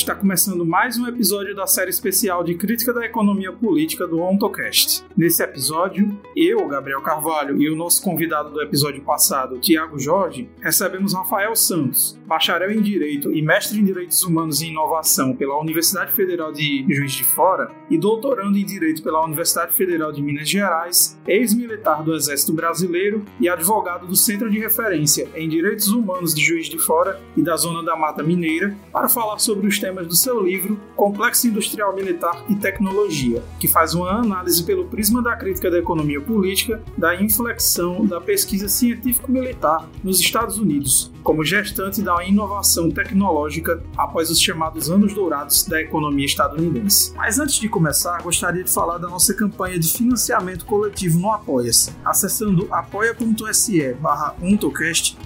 Está começando mais um episódio da série especial de crítica da economia política do OntoCast. Nesse episódio, eu, Gabriel Carvalho, e o nosso convidado do episódio passado, Tiago Jorge, recebemos Rafael Santos, bacharel em Direito e mestre em Direitos Humanos e Inovação pela Universidade Federal de Juiz de Fora e doutorando em Direito pela Universidade Federal de Minas Gerais, ex-militar do Exército Brasileiro e advogado do Centro de Referência em Direitos Humanos de Juiz de Fora e da Zona da Mata Mineira, para falar sobre os temas do seu livro Complexo Industrial Militar e Tecnologia, que faz uma análise pelo prisma da crítica da economia política da inflexão da pesquisa científico-militar nos Estados Unidos, como gestante da inovação tecnológica após os chamados anos dourados da economia estadunidense. Mas antes de começar, gostaria de falar da nossa campanha de financiamento coletivo no Apoia-se. Acessando apoia.se barra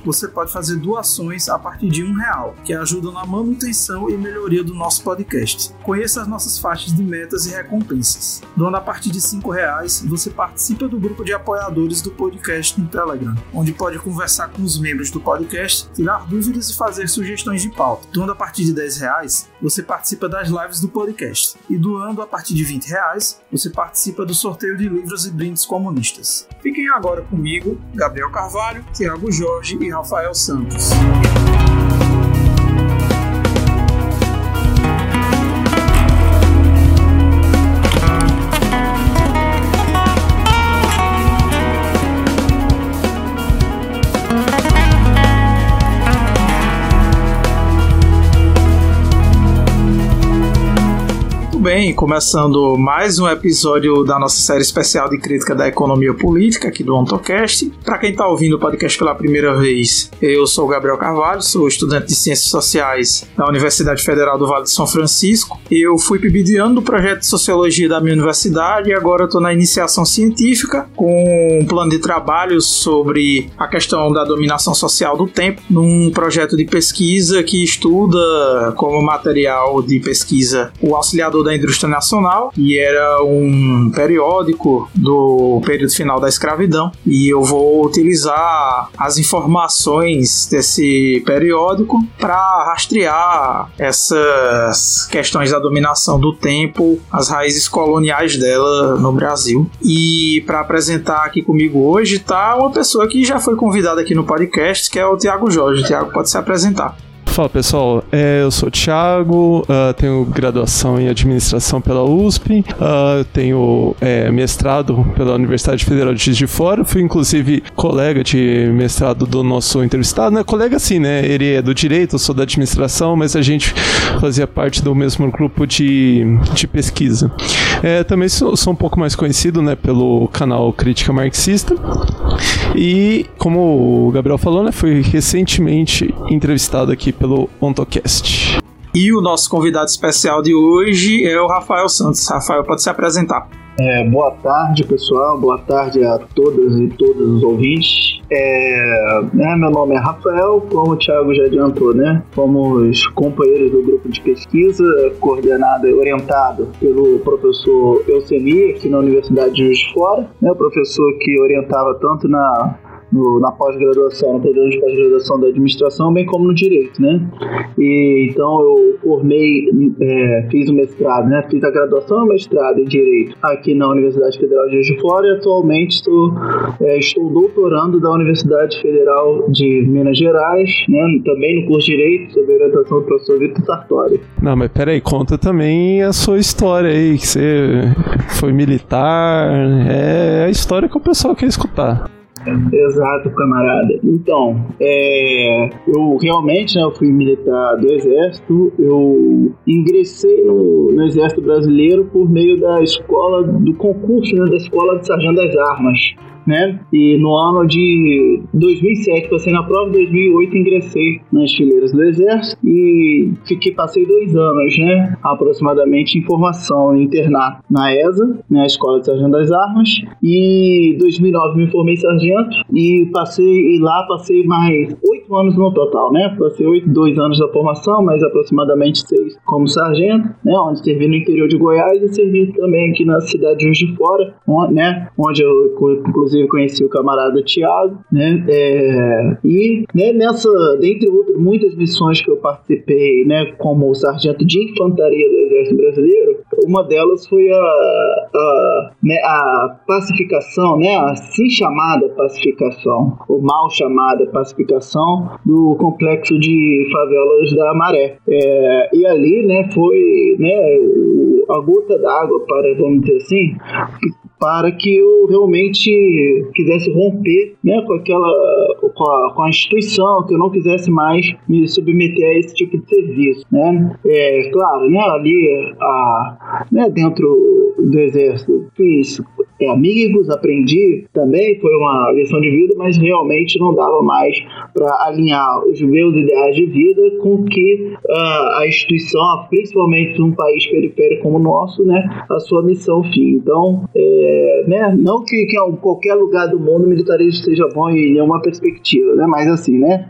você pode fazer doações a partir de um real, que ajudam na manutenção e melhoria do nosso podcast. Conheça as nossas faixas de metas e recompensas. Doando a partir de cinco reais, você participa do grupo de apoiadores do podcast no Telegram, onde pode conversar com os membros do podcast, tirar dúvidas e fazer sugestões de pauta. Doando a partir de 10 reais, você participa das lives do podcast. E doando a partir de 20 reais, você participa do sorteio de livros e brindes comunistas. Fiquem agora comigo, Gabriel Carvalho, Tiago Jorge e Rafael Santos. Bem, começando mais um episódio da nossa série especial de crítica da economia política aqui do OntoCast. Para quem está ouvindo o podcast pela primeira vez, eu sou o Gabriel Carvalho, sou estudante de Ciências Sociais da Universidade Federal do Vale de São Francisco. Eu fui PIBidiano do projeto de Sociologia da minha universidade e agora estou na iniciação científica com um plano de trabalho sobre a questão da dominação social do tempo, num projeto de pesquisa que estuda como material de pesquisa o auxiliador da Indústria Nacional e era um periódico do período final da escravidão e eu vou utilizar as informações desse periódico para rastrear essas questões da dominação do tempo, as raízes coloniais dela no Brasil. E para apresentar aqui comigo hoje tá uma pessoa que já foi convidada aqui no podcast, que é o Tiago Jorge. Tiago pode se apresentar. Fala pessoal, é, eu sou o Thiago, uh, tenho graduação em administração pela USP, uh, tenho é, mestrado pela Universidade Federal de Juiz de Fora, fui inclusive colega de mestrado do nosso entrevistado, né? Colega sim, né? Ele é do direito, eu sou da administração, mas a gente fazia parte do mesmo grupo de, de pesquisa. É, também sou, sou um pouco mais conhecido, né, pelo canal Crítica Marxista. E como o Gabriel falou, né, fui recentemente entrevistado aqui pelo OntoCast. E o nosso convidado especial de hoje é o Rafael Santos. Rafael, pode se apresentar. É, boa tarde, pessoal. Boa tarde a todas e todos os ouvintes. É, né, meu nome é Rafael, como o Thiago já adiantou, né? Fomos companheiros do grupo de pesquisa, coordenado e orientado pelo professor Euseni, aqui na Universidade de Juiz Fora, né? O professor que orientava tanto na no, na pós-graduação, no programa de pós-graduação da administração, bem como no direito, né? E então eu formei, é, fiz o mestrado, né? Fiz a graduação e o mestrado em direito aqui na Universidade Federal de Juiz de Fora e atualmente estou, é, estou doutorando da Universidade Federal de Minas Gerais, né? Também no curso de direito, sob orientação do professor Vitor Sartori. Não, mas peraí, conta também a sua história aí, que você foi militar, é a história que o pessoal quer escutar. Exato, camarada. Então, é, eu realmente né, eu fui militar do Exército, eu ingressei no, no, Exército Brasileiro por meio da escola, do concurso né, da Escola de Sargento das Armas né? E no ano de 2007, passei na prova, em 2008 ingressei nas fileiras do Exército e fiquei, passei dois anos, né? Aproximadamente em formação internato na ESA, né? A Escola de Sargento das Armas. E 2009 me formei sargento e passei, e lá passei mais oito anos no total, né? Passei oito, dois anos da formação, mais aproximadamente seis como sargento, né? Onde servi no interior de Goiás e servi também aqui na cidade de Juiz de Fora, onde, né? Onde eu, inclusive, inclusive conheci o camarada Tiago, né? É, e né, nessa, dentre outras muitas missões que eu participei, né, como sargento de infantaria do Exército Brasileiro, uma delas foi a, a, né, a pacificação, né, a assim chamada pacificação, ou mal chamada pacificação do complexo de favelas da Maré. É, e ali, né, foi né, a gota d'água para, vamos dizer assim, para que eu realmente quisesse romper né, com aquela com a, com a, instituição, que eu não quisesse mais me submeter a esse tipo de serviço. Né? É, claro, né, ali a, né, dentro do exército fiz amigos, aprendi também, foi uma lição de vida, mas realmente não dava mais para alinhar os meus ideais de vida com que uh, a instituição, principalmente num país periférico como o nosso, né, a sua missão fim. Então, é, né, não que, que em qualquer lugar do mundo o militarismo seja bom em nenhuma perspectiva, né, mas assim, né,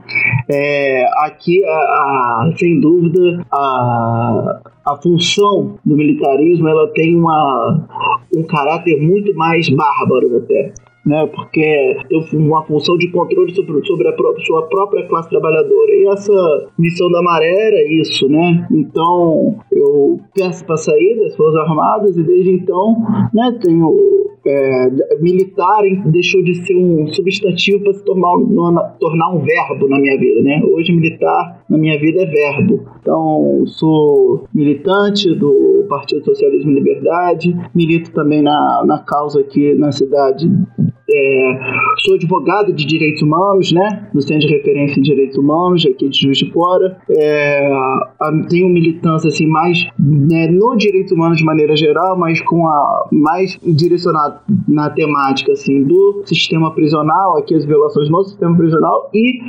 é, aqui, a, a, sem dúvida, a, a função do militarismo ela tem uma, um caráter muito mais bárbaro até. Né, porque tem uma função de controle sobre, sobre a sua própria classe trabalhadora. E essa missão da Maré era isso, né? Então eu peço para sair das Forças Armadas e desde então né, tenho é, militar deixou de ser um substantivo para se tornar, tornar um verbo na minha vida, né? Hoje militar na minha vida é verbo. Então sou militante do Partido Socialismo e Liberdade, milito também na, na causa aqui na cidade é, sou advogado de direitos humanos, né? No Centro de Referência em Direitos Humanos, aqui de Juiz de Fora. É, tenho militância assim, mais né, no direitos humanos de maneira geral, mas com a mais direcionado na temática assim, do sistema prisional, aqui as violações no sistema prisional e,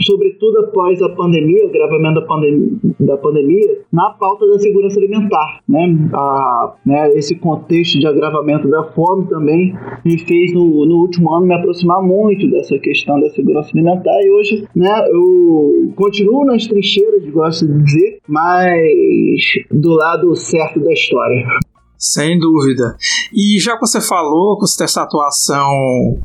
sobretudo após a pandemia, o agravamento da pandemia, da pandemia na pauta da segurança alimentar. Né? A, né, esse contexto de agravamento da fome também me fez no no último ano me aproximar muito dessa questão da segurança alimentar e hoje, né, eu continuo nas trincheiras, gosto de dizer, mas do lado certo da história. Sem dúvida. E já que você falou que essa atuação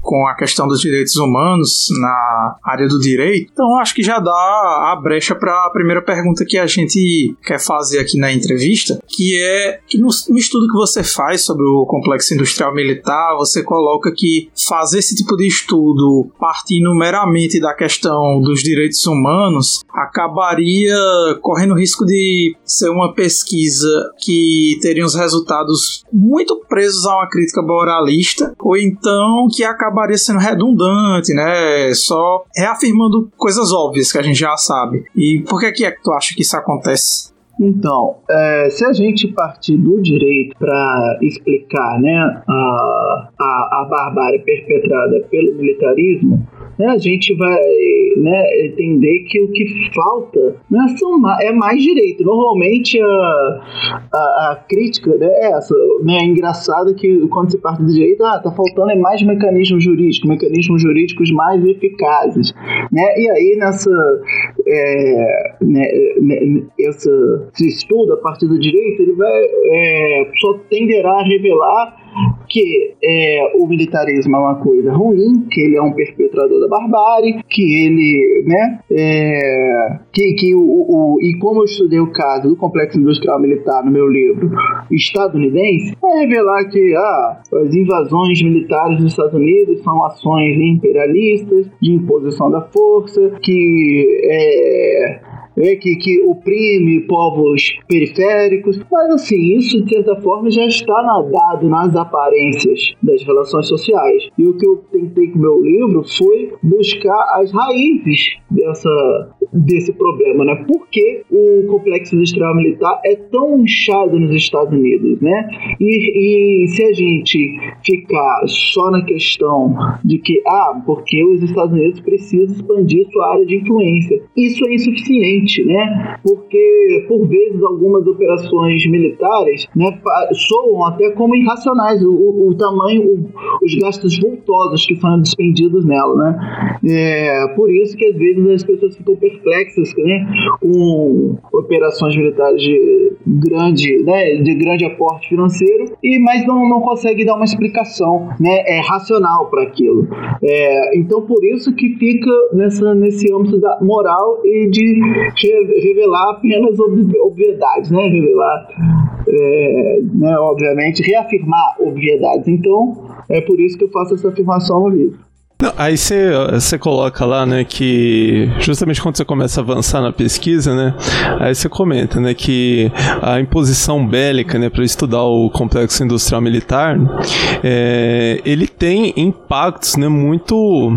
com a questão dos direitos humanos na área do direito, então acho que já dá a brecha para a primeira pergunta que a gente quer fazer aqui na entrevista, que é que no, no estudo que você faz sobre o complexo industrial militar, você coloca que fazer esse tipo de estudo partindo meramente da questão dos direitos humanos acabaria correndo o risco de ser uma pesquisa que teria os resultados dados muito presos a uma crítica moralista, ou então que acabaria sendo redundante, né? Só reafirmando coisas óbvias que a gente já sabe. E por que, é que tu acha que isso acontece? Então, é, se a gente partir do direito para explicar né, a, a, a barbárie perpetrada pelo militarismo, né, a gente vai né, entender que o que falta né, são, é mais direito. Normalmente a, a, a crítica né, é essa. Né, é engraçado que quando se parte do direito, ah, tá faltando é mais mecanismos jurídicos, mecanismos jurídicos mais eficazes. Né? E aí nessa é, né, né essa, esse estudo a partir do direito, ele vai é, só tenderá a revelar que é, o militarismo é uma coisa ruim, que ele é um perpetrador da barbárie, que ele, né, é, que, que o, o, e como eu estudei o caso do complexo industrial militar no meu livro estadunidense, vai revelar que ah, as invasões militares dos Estados Unidos são ações imperialistas de imposição da força, que é, é, que, que oprime povos periféricos, mas assim, isso de certa forma já está dado nas aparências das relações sociais. E o que eu tentei com o meu livro foi buscar as raízes dessa, desse problema, né? Por que o complexo industrial militar é tão inchado nos Estados Unidos, né? E, e se a gente ficar só na questão de que, ah, porque os Estados Unidos precisam expandir sua área de influência, isso é insuficiente né? Porque por vezes algumas operações militares, né, soam até como irracionais o, o, tamanho, o, os gastos vultosos que são despendidos nela, né? É, por isso que às vezes as pessoas ficam complexas, né, com operações militares de grande, né, de grande aporte financeiro, e mas não, não consegue dar uma explicação né, é, racional para aquilo. É, então, por isso que fica nessa, nesse âmbito da moral e de revelar apenas obviedades, né, revelar, é, né, obviamente, reafirmar obviedades. Então, é por isso que eu faço essa afirmação no livro. Não, aí você coloca lá, né, que justamente quando você começa a avançar na pesquisa, né, aí você comenta, né, que a imposição bélica, né, para estudar o complexo industrial militar, é, ele tem impactos, né, muito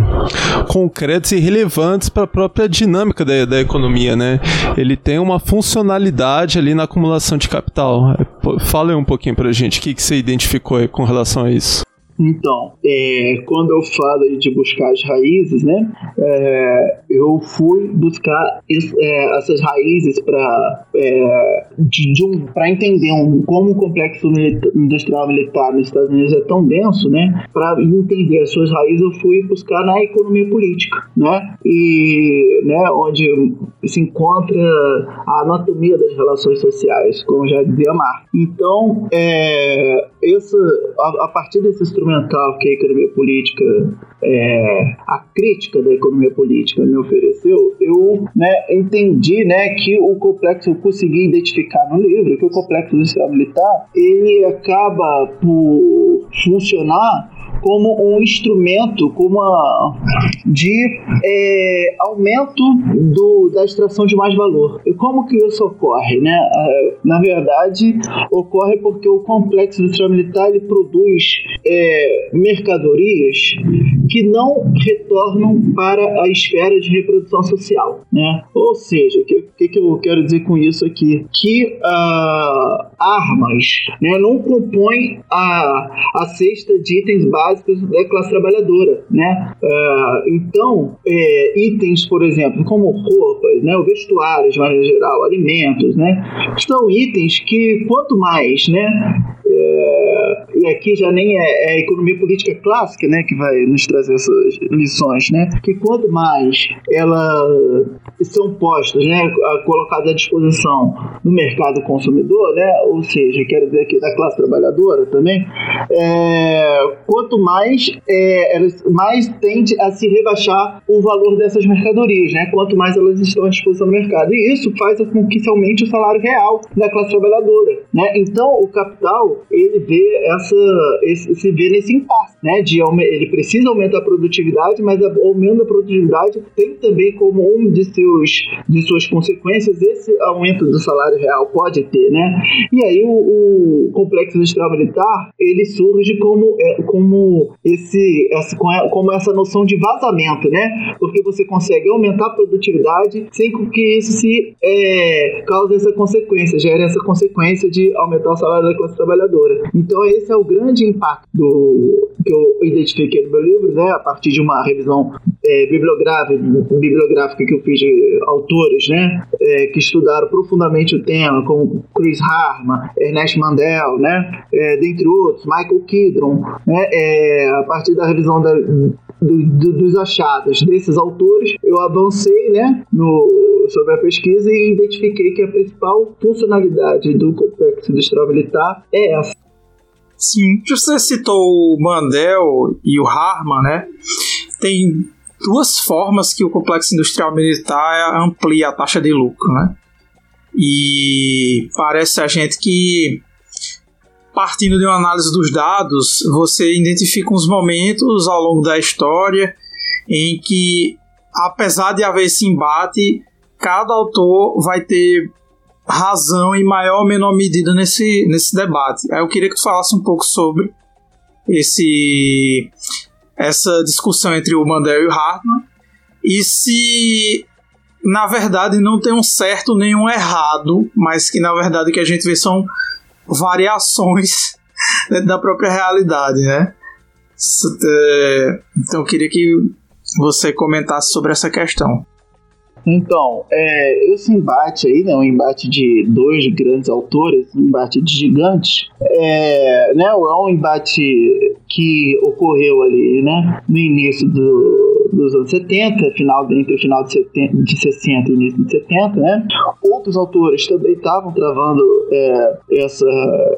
concretos e relevantes para a própria dinâmica da, da economia, né. Ele tem uma funcionalidade ali na acumulação de capital. Fala aí um pouquinho para gente, o que, que você identificou com relação a isso. Então, é, quando eu falo de buscar as raízes, né, é, eu fui buscar isso, é, essas raízes para é, de, de um, entender um, como o complexo industrial militar nos Estados Unidos é tão denso, né, para entender as suas raízes, eu fui buscar na economia política, né, e né, onde se encontra a anatomia das relações sociais, como já dizia Marx. Então, é, esse, a, a partir desse instrumento fundamental que a economia política, é, a crítica da economia política me ofereceu, eu né, entendi né, que o complexo, eu consegui identificar no livro, que o complexo industrial militar, ele acaba por funcionar como um instrumento como a, de é, aumento do, da extração de mais valor. E como que isso ocorre? Né? Na verdade, ocorre porque o complexo industrial militar ele produz é, mercadorias que não retornam para a esfera de reprodução social. Né? Ou seja, o que, que, que, eu quero dizer com isso aqui? Que uh, armas né, não compõem a, a cesta de itens básicos da classe trabalhadora, né? Uh, então, é, itens, por exemplo, como roupas, né, o vestuário de maneira geral, alimentos, né, são itens que quanto mais, né, é, aqui já nem é, é, economia política clássica, né, que vai nos trazer essas lições, né, que quanto mais elas são postas, né, colocadas à disposição no mercado consumidor, né, ou seja, quero dizer aqui da classe trabalhadora também, é, quanto mais é, elas mais tende a se rebaixar o valor dessas mercadorias, né, quanto mais elas estão à disposição no mercado. E isso faz com que se aumente o salário real da classe trabalhadora, né. Então, o capital ele vê essa, esse, se vê nesse impasse, né? De ele precisa aumentar a produtividade, mas aumento da produtividade tem também como um de seus de suas consequências esse aumento do salário real pode ter, né? E aí o, o complexo industrial militar ele surge como é, como esse essa, como essa noção de vazamento, né? Porque você consegue aumentar a produtividade sem que isso se é, cause essa consequência, gere essa consequência de aumentar o salário da classe trabalhadora então esse é o grande impacto do, que eu identifiquei no meu livro, né, a partir de uma revisão é, bibliográfica, bibliográfica que eu fiz de autores, né, é, que estudaram profundamente o tema, como Chris Harman, Ernest Mandel, né, é, dentre outros, Michael Kidron, né, é, a partir da revisão da, do, do, dos achados desses autores, eu avancei, né, no, sobre a pesquisa e identifiquei que a principal funcionalidade do complexo industrial militar é essa. Sim, você citou o Mandel e o Harman, né? Tem duas formas que o complexo industrial militar amplia a taxa de lucro, né? E parece a gente que partindo de uma análise dos dados, você identifica uns momentos ao longo da história em que, apesar de haver esse embate, cada autor vai ter razão em maior ou menor medida nesse, nesse debate. Eu queria que tu falasse um pouco sobre esse essa discussão entre o Mandel e o Hartman e se na verdade não tem um certo nem um errado, mas que na verdade o que a gente vê são variações da própria realidade, né? Então eu queria que você comentasse sobre essa questão. Então, é, esse embate aí, né, um embate de dois grandes autores, um embate de gigantes, é, né, é um embate que ocorreu ali, né, no início do, dos anos 70, final, entre o final de, 70, de 60 e início de 70, né? Outros autores também estavam travando é, essa,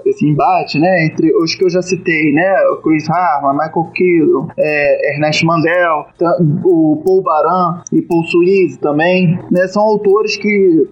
esse embate, né? Entre os que eu já citei, né? Chris Harman, Michael Keaton, é, Ernest Mandel, o Paul Baran e Paul Suisse também, né? São autores que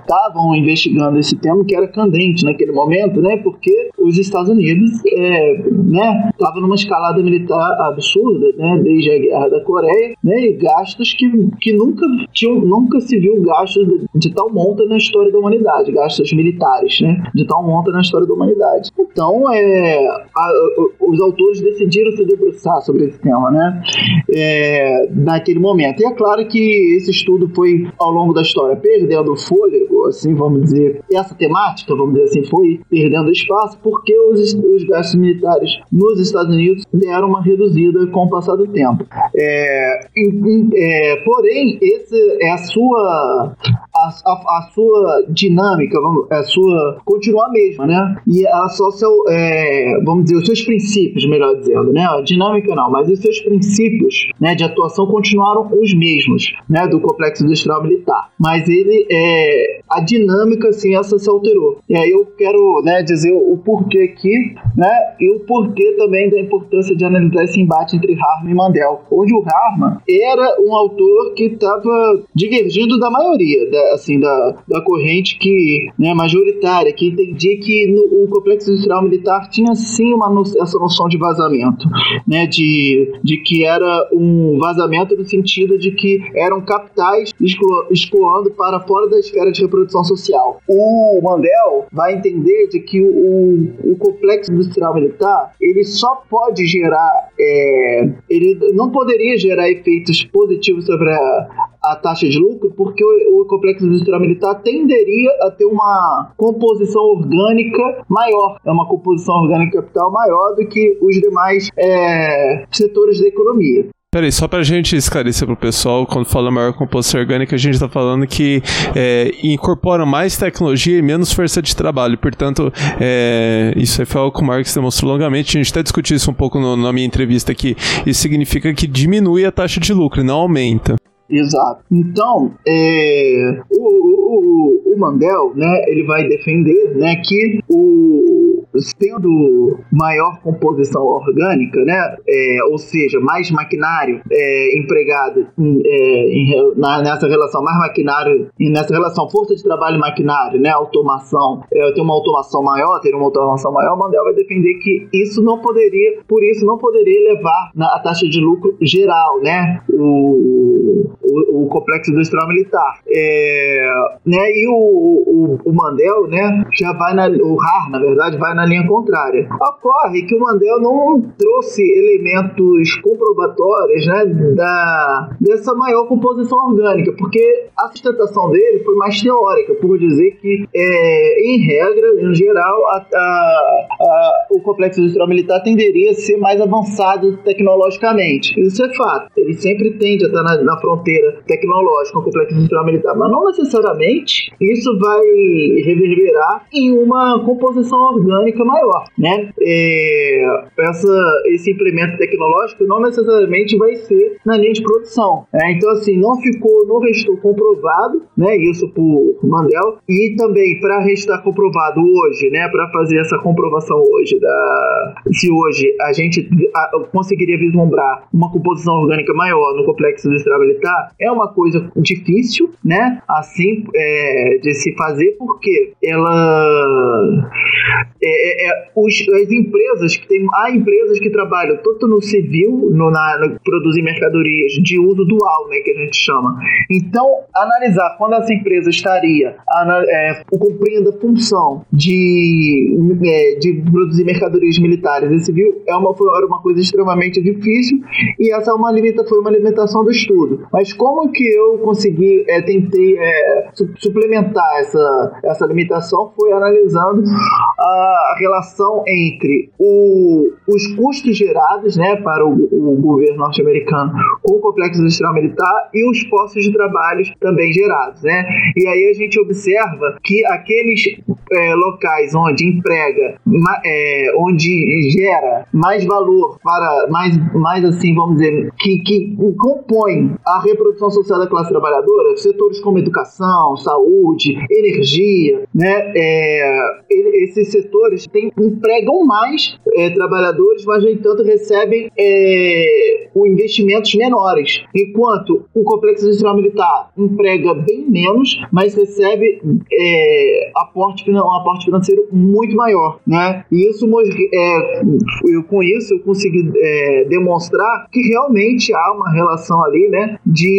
estavam é, investigando esse tema que era candente naquele momento, né? Porque os Estados Unidos é, né, estavam numa escalada militar absurda, né? Desde a guerra da Coreia, né? E gastos que, que nunca tinham, nunca se viu gastos de, de tal monta na história da humanidade, gastos militares, né? De tal monta na história da humanidade. Então, é, a, os autores decidiram se debruçar sobre esse tema, né? É, naquele momento. E é claro que esse estudo foi, ao longo da história, perdendo fôlego, assim, vamos dizer, essa temática, vamos dizer assim, foi perdendo espaço porque os, os gastos militares nos Estados Unidos deram uma reduzida com o passar do tempo. É, é, porém, esse é a sua a, a, a, sua dinâmica, vamos, a sua continua a mesma, né? E a só seu, é, vamos dizer, os seus princípios, melhor dizendo, né? A dinâmica não, mas os seus princípios, né, de atuação continuaram os mesmos, né, do complexo industrial militar. Mas ele é a dinâmica, sim, essa se alterou. E aí eu quero, né, dizer o porquê aqui, né? E o porquê também da importância de analisar esse embate entre Harman e Mandel, onde o Harman era um autor que estava divergindo da maioria, da, assim, da, da corrente que, né, majoritária, que entendia que no, o complexo industrial militar tinha sim uma no, essa noção de vazamento, né, de, de que era um vazamento no sentido de que eram capitais escoando para fora da esfera de reprodução social. O Mandel vai entender de que o, o complexo industrial militar ele só pode gerar, é, ele não poderia gerar efeitos positivos sobre a, a taxa de lucro, porque o, o, complexo industrial militar tenderia a ter uma composição orgânica maior, é uma composição orgânica capital maior do que os demais é, setores da economia. Peraí, só pra gente esclarecer pro pessoal, quando fala maior composição orgânica, a gente tá falando que é, incorpora mais tecnologia e menos força de trabalho. Portanto, é, isso aí foi algo que o Marx demonstrou longamente. A gente até discutiu isso um pouco no, na minha entrevista aqui. Isso significa que diminui a taxa de lucro, não aumenta. Exato. Então, é, o, o, o, Mandel, né, ele vai defender, né, que o tendo maior composição orgânica, né, é, ou seja, mais maquinário é, empregado em, é, em, na, nessa relação, mais maquinário, nessa relação força de trabalho maquinário, né, automação, é, ter uma automação maior, ter uma automação maior, Mandel vai defender que isso não poderia, por isso não poderia levar na, a taxa de lucro geral, né, o, o, o complexo industrial militar. É, né, e o, o, o, Mandel, né, já vai na, o RAR, na verdade, vai na linha contrária. Ocorre que o Mandel não trouxe elementos comprobatórios, né, da, dessa maior composição orgânica, porque a sustentação dele foi mais teórica, por dizer que, é, em regra, em geral, a, a, a, o complexo industrial militar tenderia a ser mais avançado tecnologicamente. Isso é fato. Ele sempre tende a estar na, na fronteira tecnológica, um complexo industrial militar, mas não necessariamente isso vai reverberar em uma composição orgânica maior, né? É, essa, esse implemento tecnológico não necessariamente vai ser na linha de produção. Né? Então, assim, não ficou, não restou comprovado, né? Isso por Mandel e também para restar comprovado hoje, né? Para fazer essa comprovação hoje da se hoje a gente conseguiria vislumbrar uma composição orgânica maior no complexo industrial militar, é uma coisa difícil, né? Assim, é, de se fazer, porque ela. É, é, é, os, as empresas que tem. Há empresas que trabalham tanto no civil, no, na, no produzir mercadorias de uso dual, né? Que a gente chama. Então, analisar quando essa empresa estaria é, cumprindo a função de, é, de produzir mercadorias militares e civil é uma, foi, era uma coisa extremamente difícil e essa é uma limita, foi uma limitação do estudo. Mas como que eu consegui, é, tentei é, su suplementar essa, essa limitação foi analisando a relação entre o, os custos gerados né, para o, o governo norte-americano com o complexo industrial militar e os postos de trabalho também gerados. Né? E aí a gente observa que aqueles é, locais onde emprega, é, onde gera mais valor para mais, mais assim, vamos dizer, que, que compõe a reprodução social da classe trabalhadora, setores como educação, saúde, energia, né? É, esses setores tem, empregam mais é, trabalhadores, mas, no entanto, recebem é, investimentos menores. Enquanto o complexo industrial militar emprega bem menos, mas recebe é, aporte, um aporte financeiro muito maior. Né? E isso, é, eu, com isso, eu consegui é, demonstrar que realmente há uma relação ali né, de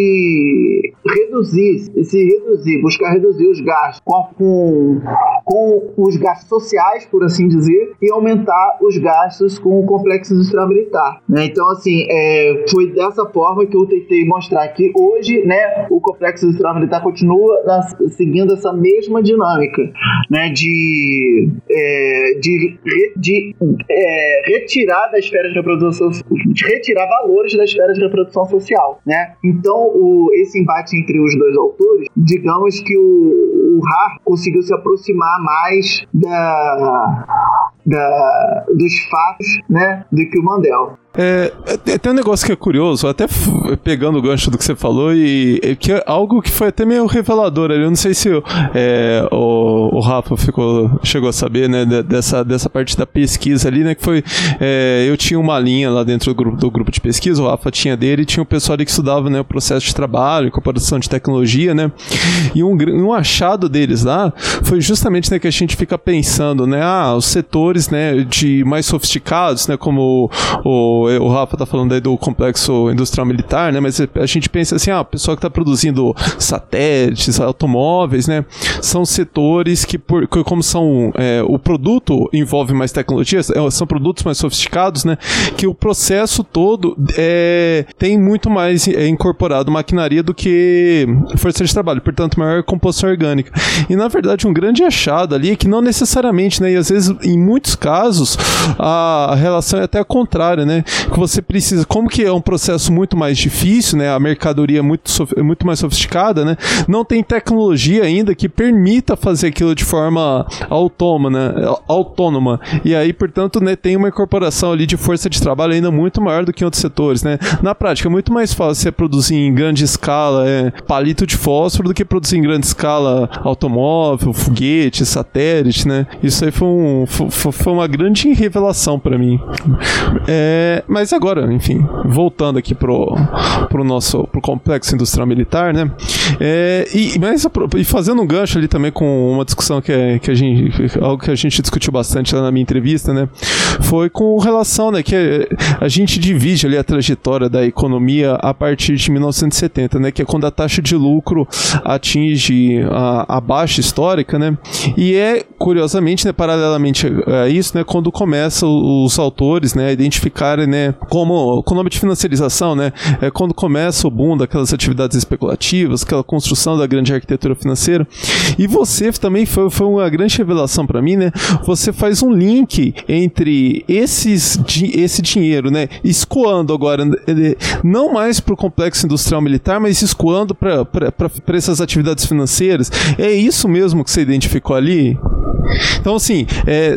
reduzir, se reduzir, buscar reduzir os gastos com, com, com os gastos sociais, por assim dizer, e aumentar os gastos com o complexo industrial militar. Né? Então, assim, é, foi dessa forma que eu tentei mostrar que hoje né, o complexo industrial militar continua na, seguindo essa mesma dinâmica né, de, é, de, de é, retirar da esfera de reprodução, de retirar valores da esfera de reprodução social. Né? Então, o, esse embate entre os dois autores, digamos que o, o Har conseguiu se aproximar mais da, da, dos fatos né, do que o Mandel. É, é, tem um negócio que é curioso, até pegando o gancho do que você falou, e, que é algo que foi até meio revelador ali. Eu não sei se é, o, o Rafa ficou, chegou a saber, né, dessa, dessa parte da pesquisa ali, né? Que foi. É, eu tinha uma linha lá dentro do grupo, do grupo de pesquisa, o Rafa tinha dele, e tinha o pessoal ali que estudava né, o processo de trabalho, incorporação de tecnologia, né? E um, um achado deles lá foi justamente né, que a gente fica pensando, né? Ah, os setores né, de mais sofisticados, né? Como o o, Rafa tá falando aí do complexo industrial militar, né? Mas a gente pensa assim, ah, a pessoa que está produzindo satélites, automóveis, né? São setores que, por, como são é, o produto envolve mais tecnologias, é, são produtos mais sofisticados, né? Que o processo todo é, tem muito mais é, incorporado maquinaria do que força de trabalho, portanto maior composição orgânica. E na verdade um grande achado ali é que não necessariamente, né? E às vezes em muitos casos a relação é até a contrária, né? Que você precisa, como que é um processo muito mais difícil, né? A mercadoria é muito, muito mais sofisticada, né? Não tem tecnologia ainda que permita fazer aquilo de forma autônoma, né? autônoma. E aí, portanto, né, tem uma incorporação ali de força de trabalho ainda muito maior do que em outros setores, né? Na prática, é muito mais fácil você produzir em grande escala é, palito de fósforo do que produzir em grande escala automóvel, foguete, satélite, né? Isso aí foi, um, foi, foi uma grande revelação para mim. É, mas agora, enfim, voltando aqui pro, pro nosso pro complexo industrial militar, né? É, e, mas, e fazendo um gancho ali também com uma discussão que, é, que a gente. algo que a gente discutiu bastante lá na minha entrevista, né? Foi com relação, né? Que a gente divide ali a trajetória da economia a partir de 1970, né? Que é quando a taxa de lucro atinge a, a baixa histórica, né? E é, curiosamente, né, paralelamente a isso, né? Quando começam os autores, né, a identificarem né, como nome de financiarização, né, é quando começa o boom daquelas atividades especulativas, aquela construção da grande arquitetura financeira. E você também foi, foi uma grande revelação para mim, né? Você faz um link entre esses esse dinheiro, né, escoando agora não mais para o complexo industrial militar, mas escoando para essas atividades financeiras. É isso mesmo que você identificou ali? Então, assim, é,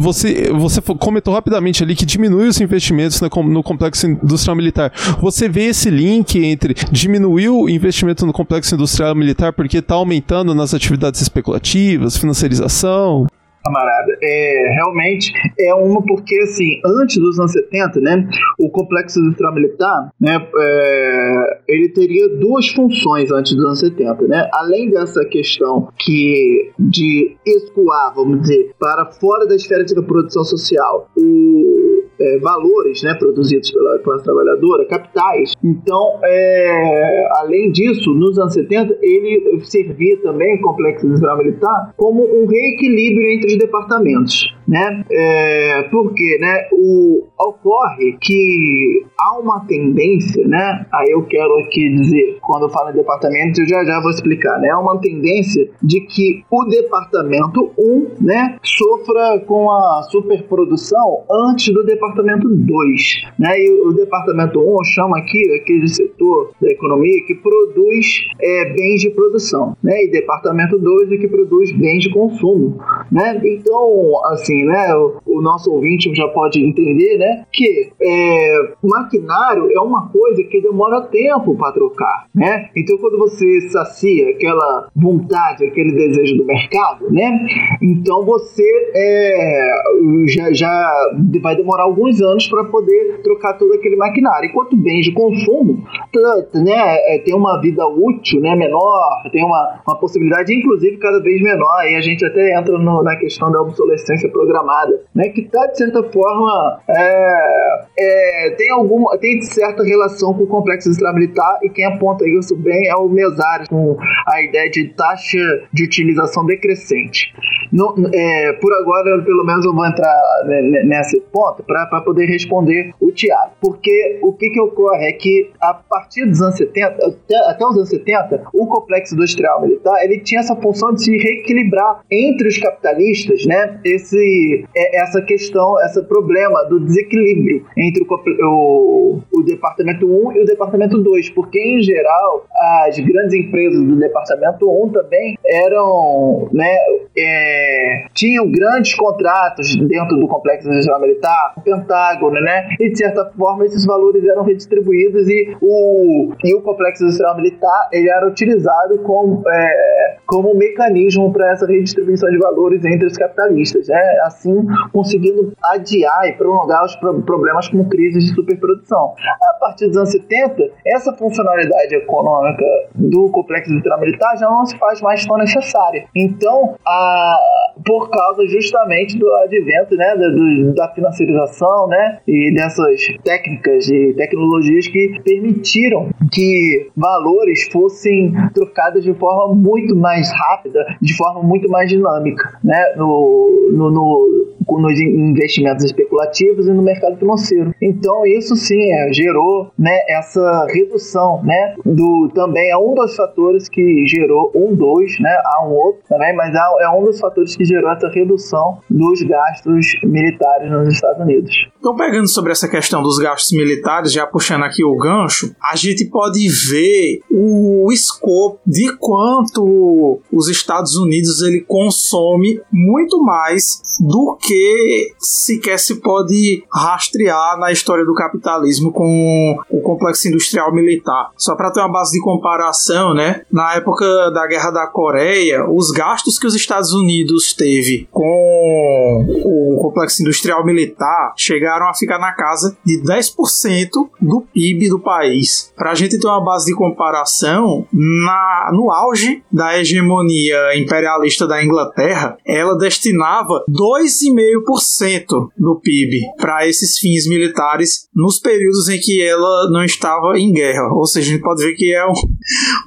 você, você comentou rapidamente ali que diminui os investimentos no complexo industrial militar. Você vê esse link entre diminuir o investimento no complexo industrial militar porque está aumentando nas atividades especulativas, financiarização? Camarada, é, realmente é uma porque, assim, antes dos anos 70, né, o complexo industrial militar, né, é, ele teria duas funções antes dos anos 70, né, além dessa questão que de escoar, vamos dizer, para fora da esfera de produção social, o é, valores né, produzidos pela classe trabalhadora, capitais. Então, é, além disso, nos anos 70, ele servia também, o complexo industrial militar, como um reequilíbrio entre departamentos. Né? É, porque, né, o, ocorre que há uma tendência, né? Aí eu quero aqui dizer, quando eu falo em departamento, eu já já vou explicar, né? Há uma tendência de que o departamento 1, né, sofra com a superprodução antes do departamento 2, né? E o departamento 1 eu chamo aqui aquele setor da economia que produz é, bens de produção, né? E departamento 2 é que produz bens de consumo, né? Então, assim, né, o, o nosso ouvinte já pode entender, né, que é, maquinário é uma coisa que demora tempo para trocar, né? Então, quando você sacia aquela vontade, aquele desejo do mercado, né? Então você é, já, já vai demorar alguns anos para poder trocar todo aquele maquinário. Enquanto bens de consumo, né, é, tem uma vida útil, né, menor, tem uma, uma possibilidade, inclusive, cada vez menor. Aí a gente até entra no, na questão da obsolescência né, que está de certa forma é, é, tem alguma tem certa relação com o complexo extramilitar e quem aponta isso bem é o Mesares com a ideia de taxa de utilização decrescente. É, por agora, pelo menos eu vou entrar nesse ponto para poder responder o Tiago, porque o que, que ocorre é que a partir dos anos 70, até, até os anos 70, o complexo industrial militar ele tinha essa função de se reequilibrar entre os capitalistas, né? Esse, é, essa questão, esse problema do desequilíbrio entre o, o, o departamento 1 e o departamento 2, porque em geral as grandes empresas do departamento 1 também eram, né, é, tinham grandes contratos dentro do complexo industrial militar, o Pentágono, né? E de certa forma esses valores eram redistribuídos e o, e o complexo industrial militar ele era utilizado como, é, como mecanismo para essa redistribuição de valores entre os capitalistas, né? Assim conseguindo adiar e prolongar os problemas com crises de superprodução. A partir dos anos 70, essa funcionalidade econômica do complexo militar já não se faz mais tão necessária. Então, a, por causa justamente do advento né, da, da financiarização né, e dessas técnicas e tecnologias que permitiram que valores fossem trocados de forma muito mais rápida, de forma muito mais dinâmica, né, no, no, no como nos investimentos especulativos e no mercado financeiro. Então isso sim é, gerou né, essa redução, né, do também é um dos fatores que gerou um dois, né, há um outro também, mas é um dos fatores que gerou essa redução dos gastos militares nos Estados Unidos. Então pegando sobre essa questão dos gastos militares, já puxando aqui o gancho, a gente pode ver o escopo de quanto os Estados Unidos ele consome muito mais do que sequer se pode rastrear na história do capitalismo com o complexo industrial militar. Só para ter uma base de comparação, né? Na época da Guerra da Coreia, os gastos que os Estados Unidos teve com o complexo industrial militar chegaram a ficar na casa de 10% do PIB do país. Para a gente ter uma base de comparação, na, no auge da hegemonia imperialista da Inglaterra, ela destinava 2,5% do PIB para esses fins militares nos períodos em que ela não estava em guerra. Ou seja, a gente pode ver que é um,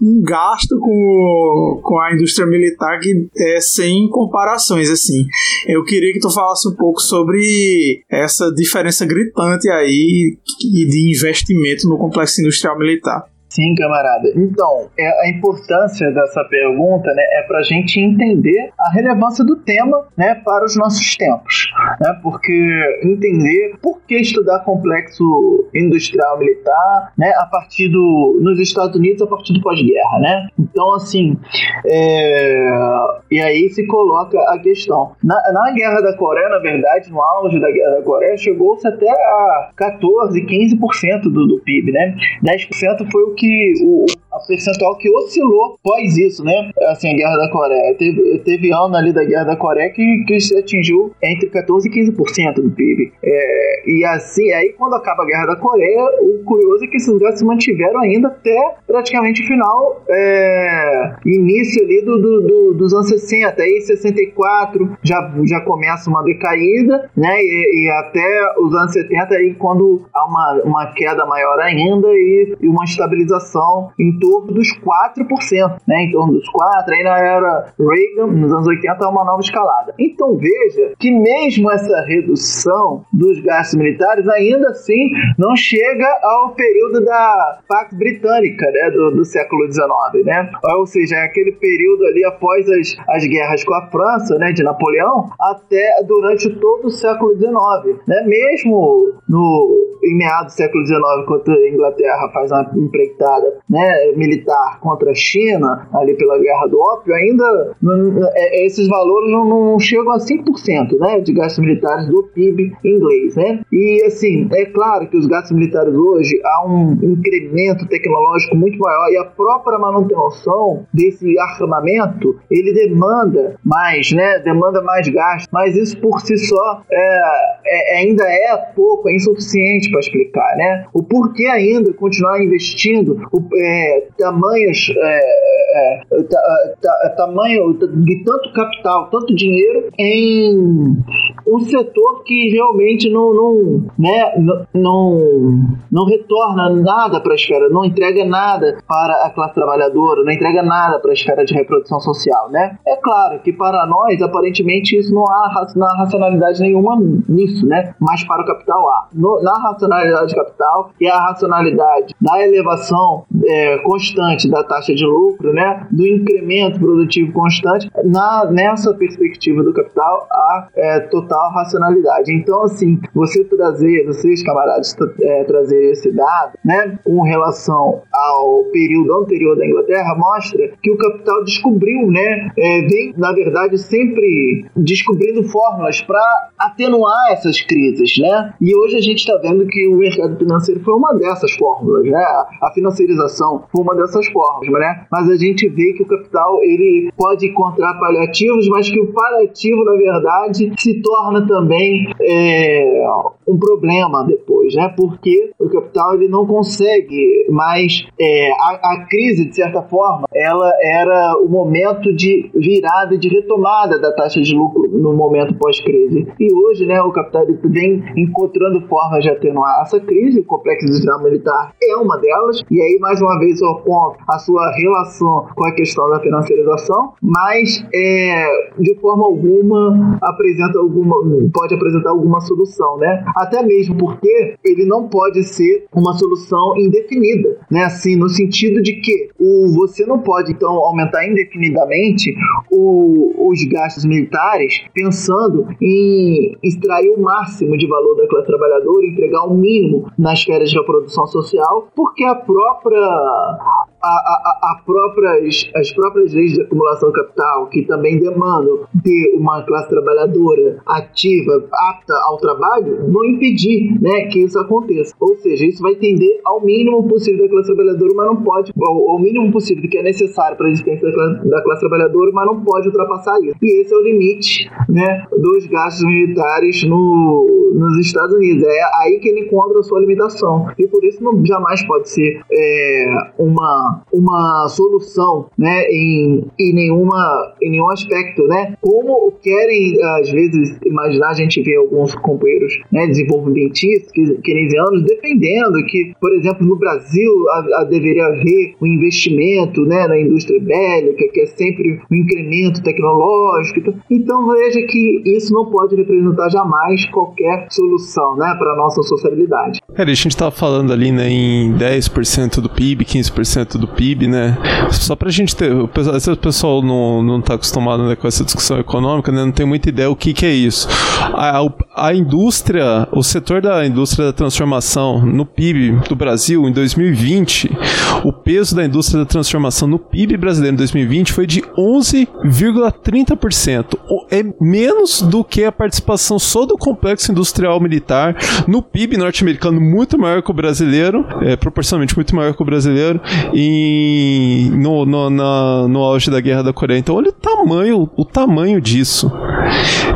um gasto com, com a indústria militar que é sem comparações, assim. Eu queria que tu falasse um pouco sobre essa diferença gritante aí de investimento no complexo industrial militar. Sim, camarada. Então, é, a importância dessa pergunta né, é para a gente entender a relevância do tema né, para os nossos tempos. Né, porque entender por que estudar complexo industrial militar né, a partir do, nos Estados Unidos a partir do pós-guerra. Né? Então, assim, é, e aí se coloca a questão. Na, na Guerra da Coreia, na verdade, no auge da Guerra da Coreia, chegou-se até a 14, 15% do, do PIB. Né? 10% foi o que o, a percentual que oscilou após isso, né? Assim, a Guerra da Coreia. Teve, teve ano ali da Guerra da Coreia que, que se atingiu entre 14% e 15% do PIB. É, e assim, aí quando acaba a Guerra da Coreia, o curioso é que esses gastos se mantiveram ainda até praticamente final, é, início ali do, do, do, dos anos 60. Aí 64 já, já começa uma decaída, né? E, e até os anos 70 aí quando há uma, uma queda maior ainda e, e uma em torno dos 4%, né? Em torno dos 4%, aí na era Reagan, nos anos 80, é uma nova escalada. Então veja que mesmo essa redução dos gastos militares, ainda assim não chega ao período da Pax Britânica, né? Do, do século XIX, né? Ou seja, é aquele período ali após as, as guerras com a França, né? De Napoleão, até durante todo o século XIX, né? Mesmo no em meados do século XIX, quando a Inglaterra faz uma empreitada né, militar contra a China, ali pela Guerra do Ópio, ainda é, esses valores não, não chegam a 5% né, de gastos militares do PIB inglês. Né? E, assim, é claro que os gastos militares hoje há um incremento tecnológico muito maior e a própria manutenção desse armamento, ele demanda mais, né, demanda mais gasto, mas isso por si só é, é ainda é pouco, é insuficiente para explicar, né? O porquê ainda continuar investindo o, é, tamanhos, é, é, é ta, ta, tamanho de tanto capital, tanto dinheiro em um setor que realmente não, não, né, não, não retorna nada para a esfera, não entrega nada para a classe trabalhadora, não entrega nada para a esfera de reprodução social, né? É claro que para nós, aparentemente, isso não há, não há racionalidade nenhuma nisso, né? Mas para o capital há. No, na racionalidade capital e a racionalidade da elevação é, constante da taxa de lucro, né? Do incremento produtivo constante, na, nessa perspectiva do capital, há é, total racionalidade. Então, assim, você trazer, vocês, camaradas, é, trazer esse dado, né, com relação ao período anterior da Inglaterra, mostra que o capital descobriu, né, é, vem, na verdade, sempre descobrindo fórmulas para atenuar essas crises, né? E hoje a gente está vendo que o mercado financeiro foi uma dessas fórmulas, né? A financiarização foi uma dessas fórmulas, né? Mas a gente vê que o capital ele pode encontrar paliativos, mas que o paliativo, na verdade, se torna também é, um problema depois, né? Porque o capital ele não consegue mais é, a, a, crise de certa forma ela era o momento de virada de retomada da taxa de lucro no momento pós-crise e hoje, né? O capital vem encontrando formas de atenuar essa crise. O complexo industrial militar é uma delas e aí mais uma vez eu aponto a sua relação com a questão da financiarização, mas é, de forma alguma apresenta alguma pode apresentar alguma solução, né? Até mesmo porque ele não pode ser uma solução indefinida, né? Assim, no sentido de que o, você não pode, então, aumentar indefinidamente o, os gastos militares pensando em extrair o máximo de valor da classe trabalhadora, entregar o mínimo nas esferas de reprodução social, porque a própria a, a, a próprias, as próprias leis de acumulação capital, que também demandam ter uma classe trabalhadora ativa, apta ao trabalho, vão impedir né, que isso aconteça. Ou seja, isso vai tender ao mínimo possível da classe trabalhadora, mas não pode, ao, ao mínimo possível que é necessário para a existência da classe, da classe trabalhadora, mas não pode ultrapassar isso. E esse é o limite né, dos gastos militares no, nos Estados Unidos. É aí que ele encontra a sua limitação. E por isso não jamais pode ser é, uma uma, solução né, em, em, nenhuma, em nenhum aspecto. Né? Como querem, às vezes, imaginar, a gente vê alguns companheiros né, desenvolvimentistas keynesianos defendendo que, por exemplo, no Brasil a, a deveria haver um investimento né, na indústria bélica, que é sempre um incremento tecnológico. Então, veja que isso não pode representar jamais qualquer solução né, para a nossa sociabilidade. É, a gente estava falando ali né, em 10% do PIB, 15% do PIB, né? Só pra gente ter. Vezes o pessoal não, não tá acostumado né, com essa discussão econômica, né? Não tem muita ideia o que, que é isso. A, a indústria, o setor da indústria da transformação no PIB do Brasil em 2020, o peso da indústria da transformação no PIB brasileiro em 2020 foi de 11,30%. É menos do que a participação só do complexo industrial militar no PIB norte-americano, muito maior que o brasileiro, é, proporcionalmente muito maior que o brasileiro, em, no, no, na, no auge da Guerra da Coreia. Então olha o tamanho, o tamanho disso.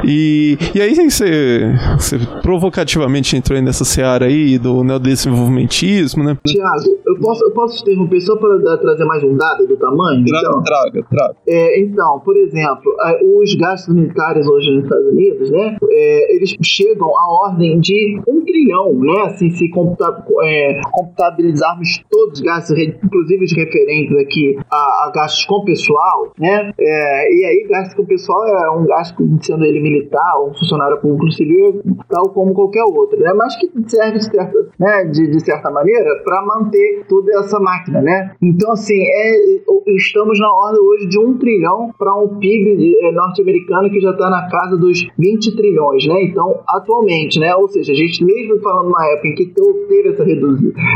E, e aí você você provocativamente entrou aí nessa seara aí do neodesenvolvimentismo, né? Tiago, eu posso, eu posso te interromper só para trazer mais um dado do tamanho? Traga, então? traga, traga. É, então, por exemplo, os gastos militares hoje nos Estados Unidos, né, é, eles chegam à ordem de um trilhão, né, assim, se computa, é, computabilizarmos todos os gastos, inclusive os referentes aqui a, a gastos com pessoal, né, é, e aí gasto com pessoal é um gasto sendo ele militar ou um funcionário público civil, tal como qualquer outro, né, mas que serve de certa, né, de, de certa maneira para manter toda essa máquina, né. Então, assim, é, estamos na ordem hoje de um trilhão para um PIB é, norte-americano que já está na casa dos 20 trilhões, né? Então, atualmente, né? Ou seja, a gente mesmo falando numa época em que teve essa,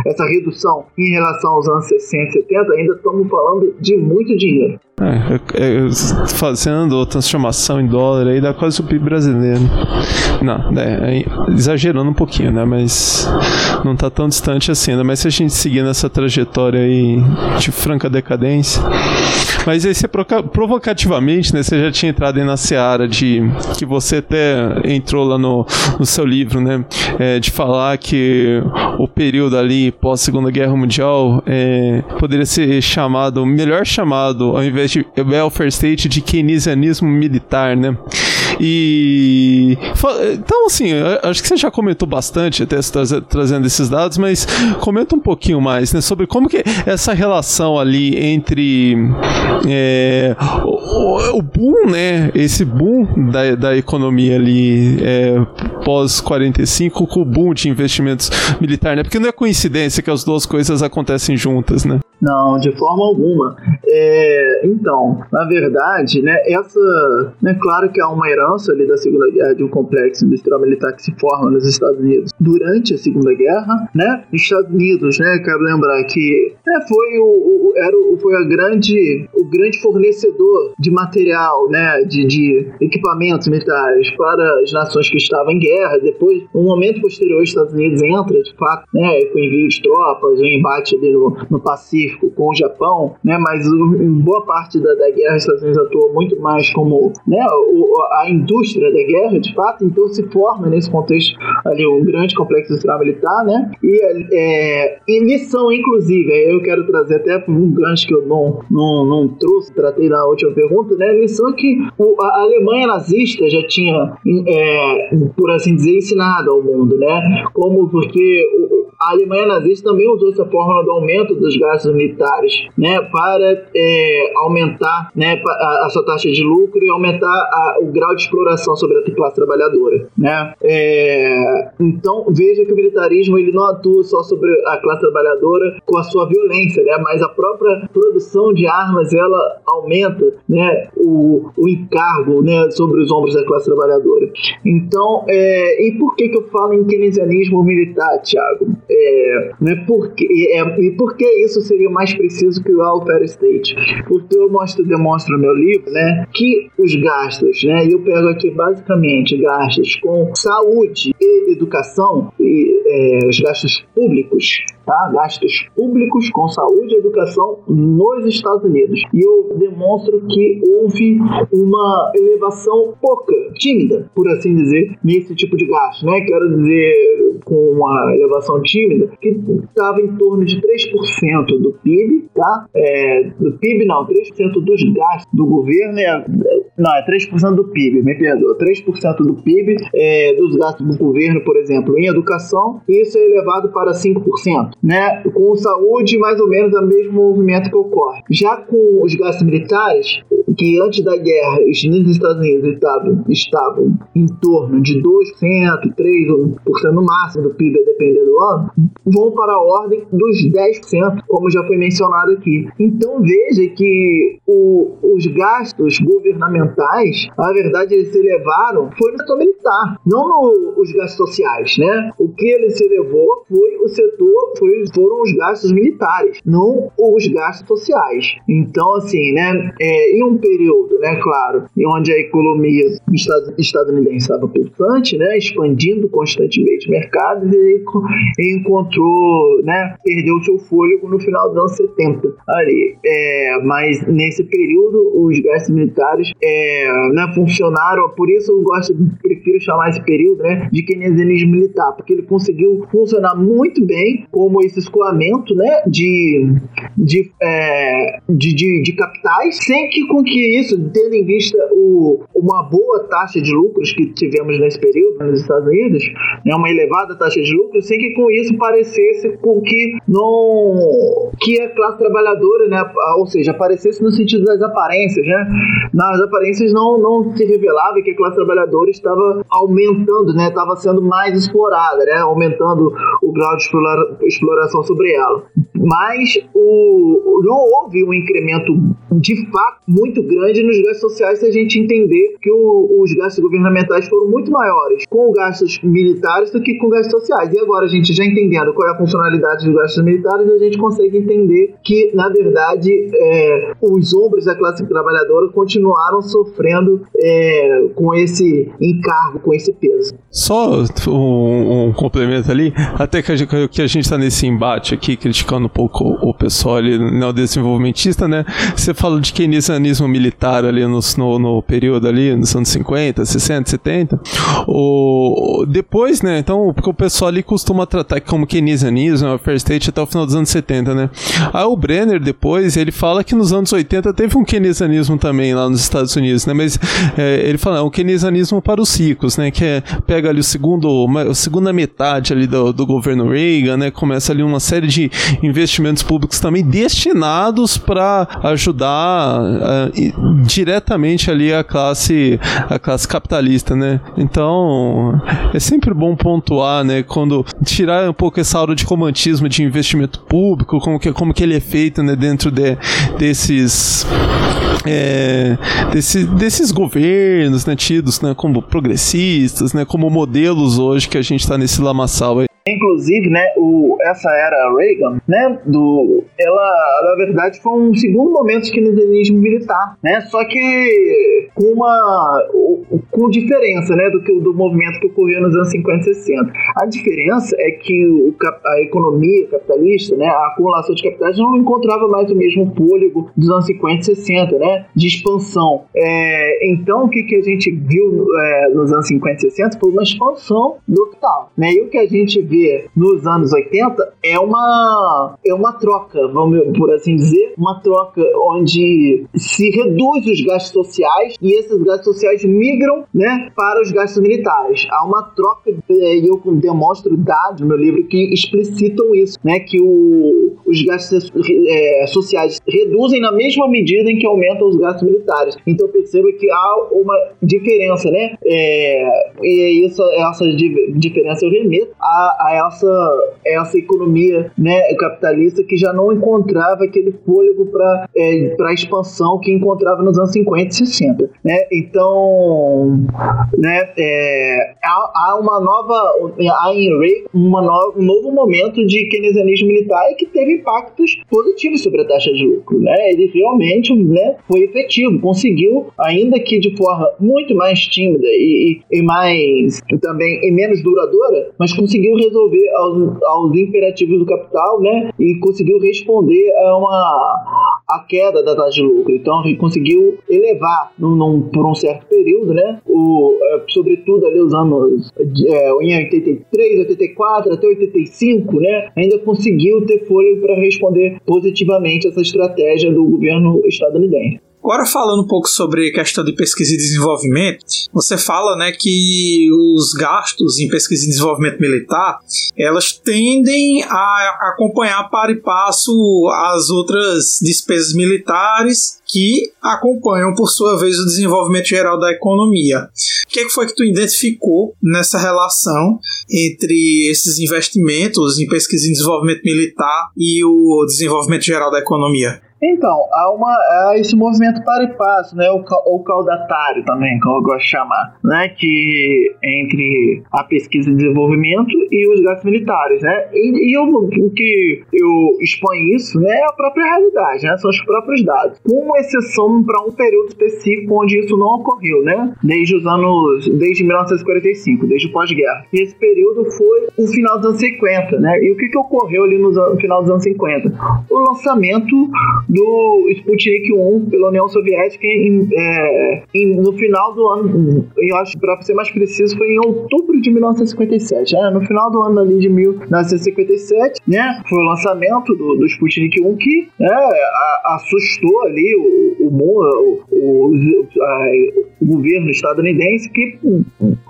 essa redução em relação aos anos 60 e 70, ainda estamos falando de muito dinheiro. É, é, é, fazendo a transformação em dólar aí dá quase o PIB brasileiro. Não, é, é, exagerando um pouquinho, né? Mas não está tão distante assim, ainda se a gente seguir nessa trajetória aí de franca decadência. Mas aí você provocativamente, né? Você já tinha entrado aí na seara de que você até entrou lá no, no seu livro, né? É, de falar que o período ali pós Segunda Guerra Mundial é, poderia ser chamado, melhor chamado, ao invés de welfare state, de keynesianismo militar, né? E. Então, assim, acho que você já comentou bastante, até trazendo esses dados, mas comenta um pouquinho mais, né, sobre como que essa relação ali entre é, o, o, boom, né, esse boom da, da economia ali é, pós-45 com o boom de investimentos militar, né, porque não é coincidência que as duas coisas acontecem juntas, né? Não, de forma alguma. É, então, na verdade, né, essa, né, claro que há uma herança ali da Segunda Guerra de um complexo industrial militar que se forma nos Estados Unidos durante a Segunda Guerra, né? Estados Unidos, né, quero lembrar que né, foi o, o, era o, foi a grande, o grande fornecedor de material, né, de, de equipamentos militares para as nações que estavam em guerra. Depois, no momento posterior, os Estados Unidos entra, de fato, né, com envio de tropas, o embate ali no, no Pacífico com o Japão, né, mas em boa parte da, da guerra, os Estados Unidos atuou muito mais como né, o, a indústria da guerra, de fato, então se forma nesse contexto ali um grande complexo industrial militar, né, e, é, e lição, inclusive, eu quero trazer até um gancho que eu não, não, não trouxe, tratei na última pergunta, né, a lição que o, a Alemanha nazista já tinha, é, por assim dizer, ensinado ao mundo, né, como porque o, a Alemanha nazista também usou essa fórmula do aumento dos gastos militares, né, para é, aumentar né, a, a, sua taxa de lucro e aumentar a, o grau de exploração sobre a classe trabalhadora, né. É, então veja que o militarismo ele não atua só sobre a classe trabalhadora com a sua violência, né, mas a própria produção de armas ela aumenta, né, o, o encargo, né, sobre os ombros da classe trabalhadora. Então, é, e por que que eu falo em keynesianismo militar, Thiago? É, né, porque, é, e por que isso seria mais preciso que o welfare state? Porque eu mostro, demonstro no meu livro né, que os gastos, né, eu pego aqui basicamente gastos com saúde e educação, e é, os gastos públicos, tá? gastos públicos com saúde e educação nos Estados Unidos. E eu demonstro que houve uma elevação pouca, tímida, por assim dizer, nesse tipo de gasto. Né? Quero dizer, com uma elevação tímida, que estava em torno de 3% do PIB, tá? É, do PIB não, 3% dos gastos do governo é, não, é 3% do PIB, me perdoa, 3% do PIB é, dos gastos do governo, por exemplo, em educação, isso é elevado para 5%, né? Com saúde, mais ou menos é o mesmo movimento que ocorre. Já com os gastos militares, que antes da guerra, os Estados Unidos estavam, estavam em torno de 2%, 3% no máximo do PIB, a depender do ano, vão para a ordem dos 10%, como já foi mencionado aqui. Então veja que o, os gastos governamentais, na verdade, eles se elevaram foi no setor militar, não no, os gastos sociais, né? O que ele se elevou foi o setor, foi, foram os gastos militares, não os gastos sociais. Então, assim, né? É, em um período, né, claro, em onde a economia estadunidense estava pulsante, né, expandindo constantemente mercados e, encontrou, né, perdeu seu fôlego no final dos anos 70 ali. É, mas nesse período os gastos militares é, né, funcionaram, por isso eu gosto, prefiro chamar esse período né, de keynesianismo militar, porque ele conseguiu funcionar muito bem como esse escoamento né, de, de, é, de, de, de, capitais, sem que com que isso, tendo em vista o, uma boa taxa de lucros que tivemos nesse período nos Estados Unidos, né, uma elevada taxa de lucros, sem que com isso parecesse com que não que a classe trabalhadora, né, ou seja, aparecesse no sentido das aparências, né, nas aparências não, não se revelava que a classe trabalhadora estava aumentando, né, estava sendo mais explorada, né, aumentando o grau de exploração sobre ela. Mas o, não houve um incremento de fato muito grande nos gastos sociais se a gente entender que o, os gastos governamentais foram muito maiores com gastos militares do que com gastos sociais. E agora a gente já entendendo qual é a funcionalidade dos gastos militares, a gente consegue entender que, na verdade, é, os ombros da classe trabalhadora continuaram sofrendo é, com esse encargo, com esse peso. Só um, um complemento ali, até que a gente está nesse embate aqui, criticando um pouco o pessoal ali neodesenvolvimentista, né? Você fala de keynesianismo militar ali no, no, período ali, nos anos 50, 60, 70. O, depois, né? Então, porque o pessoal ali costuma tratar como keynesianismo, a Fair State até o final dos anos 70, né? Aí o Brenner, depois, ele fala que nos anos 80 teve um keynesianismo também lá nos Estados Unidos, né? Mas é, ele fala, é um keynesianismo para os ricos, né? Que é, pega ali o segundo, a segunda metade ali do, do governo Reagan, né? Começa ali uma série de investimentos públicos também destinados para ajudar uh, diretamente ali a classe, a classe capitalista, né? Então, é sempre bom pontuar, né? Quando tirar um pouco essa aura de romantismo de investimento público, como que, como que ele é feito, né? Dentro de, desses é, desse, desses governos né, tidos né, como progressistas, né, como modelos hoje que a gente está nesse lamaçal aí. Inclusive, né, o, essa era Reagan, né, do, ela, na verdade, foi um segundo momento de keynesianismo militar, né, só que com uma, com diferença, né, do que do movimento que ocorreu nos anos 50 e 60. A diferença é que o, a economia capitalista, né, a acumulação de capitais não encontrava mais o mesmo fôlego dos anos 50 e 60, né, de expansão. É, então, o que, que a gente viu é, nos anos 50 e 60 foi uma expansão do capital, né, e o que a gente viu vê nos anos 80 é uma, é uma troca, vamos por assim dizer, uma troca onde se reduz os gastos sociais e esses gastos sociais migram né, para os gastos militares. Há uma troca, e eu demonstro dados no meu livro que explicitam isso, né, que o, os gastos é, sociais reduzem na mesma medida em que aumentam os gastos militares. Então perceba que há uma diferença, né? É, e isso, essa diferença eu remeto a, a essa, essa economia né, capitalista que já não encontrava aquele fôlego para é, a expansão que encontrava nos anos 50 e 60. Né? Então, né, é, há, há, uma nova, há em Ray uma no, um novo momento de keynesianismo militar que teve impactos positivos sobre a taxa de lucro. Né? Ele realmente né, foi efetivo, conseguiu, ainda que de forma muito mais tímida e, e mais também e menos duradoura, mas conseguiu resolver resolver aos, aos imperativos do capital, né? E conseguiu responder a uma a queda da taxa de lucro. Então, conseguiu elevar num, num, por um certo período, né? O, é, sobretudo ali os anos é, em 83, 84 até 85, né? Ainda conseguiu ter fôlego para responder positivamente essa estratégia do governo estadunidense. Agora falando um pouco sobre questão de pesquisa e desenvolvimento, você fala, né, que os gastos em pesquisa e desenvolvimento militar, elas tendem a acompanhar para e passo as outras despesas militares que acompanham, por sua vez, o desenvolvimento geral da economia. O que, é que foi que tu identificou nessa relação entre esses investimentos em pesquisa e desenvolvimento militar e o desenvolvimento geral da economia? Então, há, uma, há esse movimento para e passo, né? O, o caudatário também, como eu gosto de chamar, né? Que entre a pesquisa e desenvolvimento e os gastos militares, né? E, e eu, o que eu exponho isso, né? É a própria realidade, né? São os próprios dados. Com exceção para um período específico onde isso não ocorreu, né? Desde os anos, desde 1945, desde o pós-guerra. E esse período foi o final dos anos 50, né? E o que, que ocorreu ali no final dos anos 50? O lançamento do Sputnik 1 pela União Soviética em, é, em, no final do ano, eu acho, para ser mais preciso, foi em outubro de 1957. Né? No final do ano ali de 1957, né? Foi o lançamento do, do Sputnik 1 que né, assustou ali o, o, o, o, a, o governo estadunidense que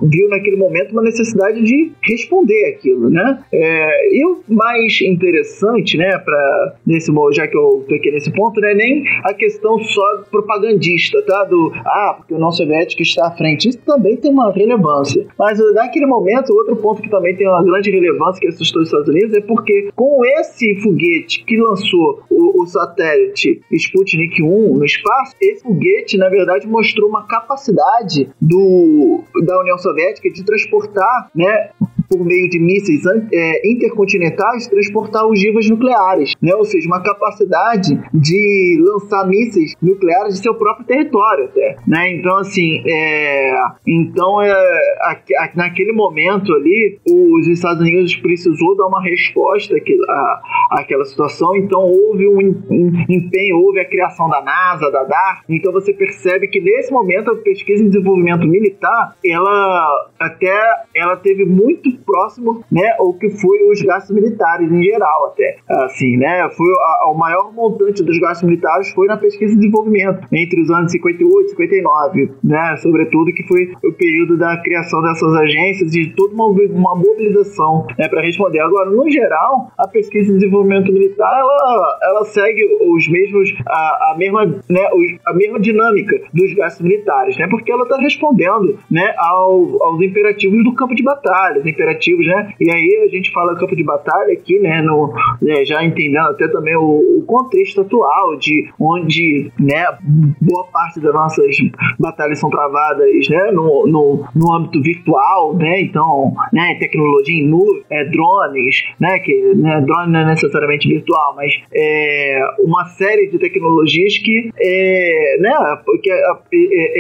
viu naquele momento uma necessidade de responder aquilo, né? É, e o mais interessante, né, para nesse já que eu tô aqui nesse ponto, não é nem a questão só propagandista, tá? Do ah, porque o nosso soviético está à frente. Isso também tem uma relevância. Mas naquele momento, outro ponto que também tem uma grande relevância que assustou os Estados Unidos é porque com esse foguete que lançou o, o satélite Sputnik 1 no espaço, esse foguete, na verdade, mostrou uma capacidade do, da União Soviética de transportar, né, por meio de mísseis é, intercontinentais, transportar ogivas nucleares, né? ou seja, uma capacidade de lançar mísseis nucleares de seu próprio território, até. Né? Então, assim, é, então é, a, a, naquele momento ali, os Estados Unidos precisou dar uma resposta àquela situação, então houve um, um empenho, houve a criação da NASA, da DAR, então você percebe que nesse momento a pesquisa e desenvolvimento militar, ela até ela teve muito próximo, né, o que foi os gastos militares em geral até, assim, né, foi a, o maior montante dos gastos militares foi na pesquisa e desenvolvimento entre os anos 58 e 59, né, sobretudo que foi o período da criação dessas agências e toda uma, uma mobilização, né, para responder. Agora, no geral, a pesquisa e desenvolvimento militar, ela, ela segue os mesmos, a, a mesma, né, os, a mesma dinâmica dos gastos militares, né, porque ela está respondendo, né, ao, aos imperativos do campo de batalha, os imperativos, né? E aí a gente fala campo de batalha aqui, né? No, né, já entendendo até também o, o, contexto atual de onde, né? Boa parte das nossas batalhas são travadas, né? No, no, no âmbito virtual, né? Então, né? Tecnologia em nuvem, é, drones, né? Que né, drone não é necessariamente virtual, mas é uma série de tecnologias que, é, né? Porque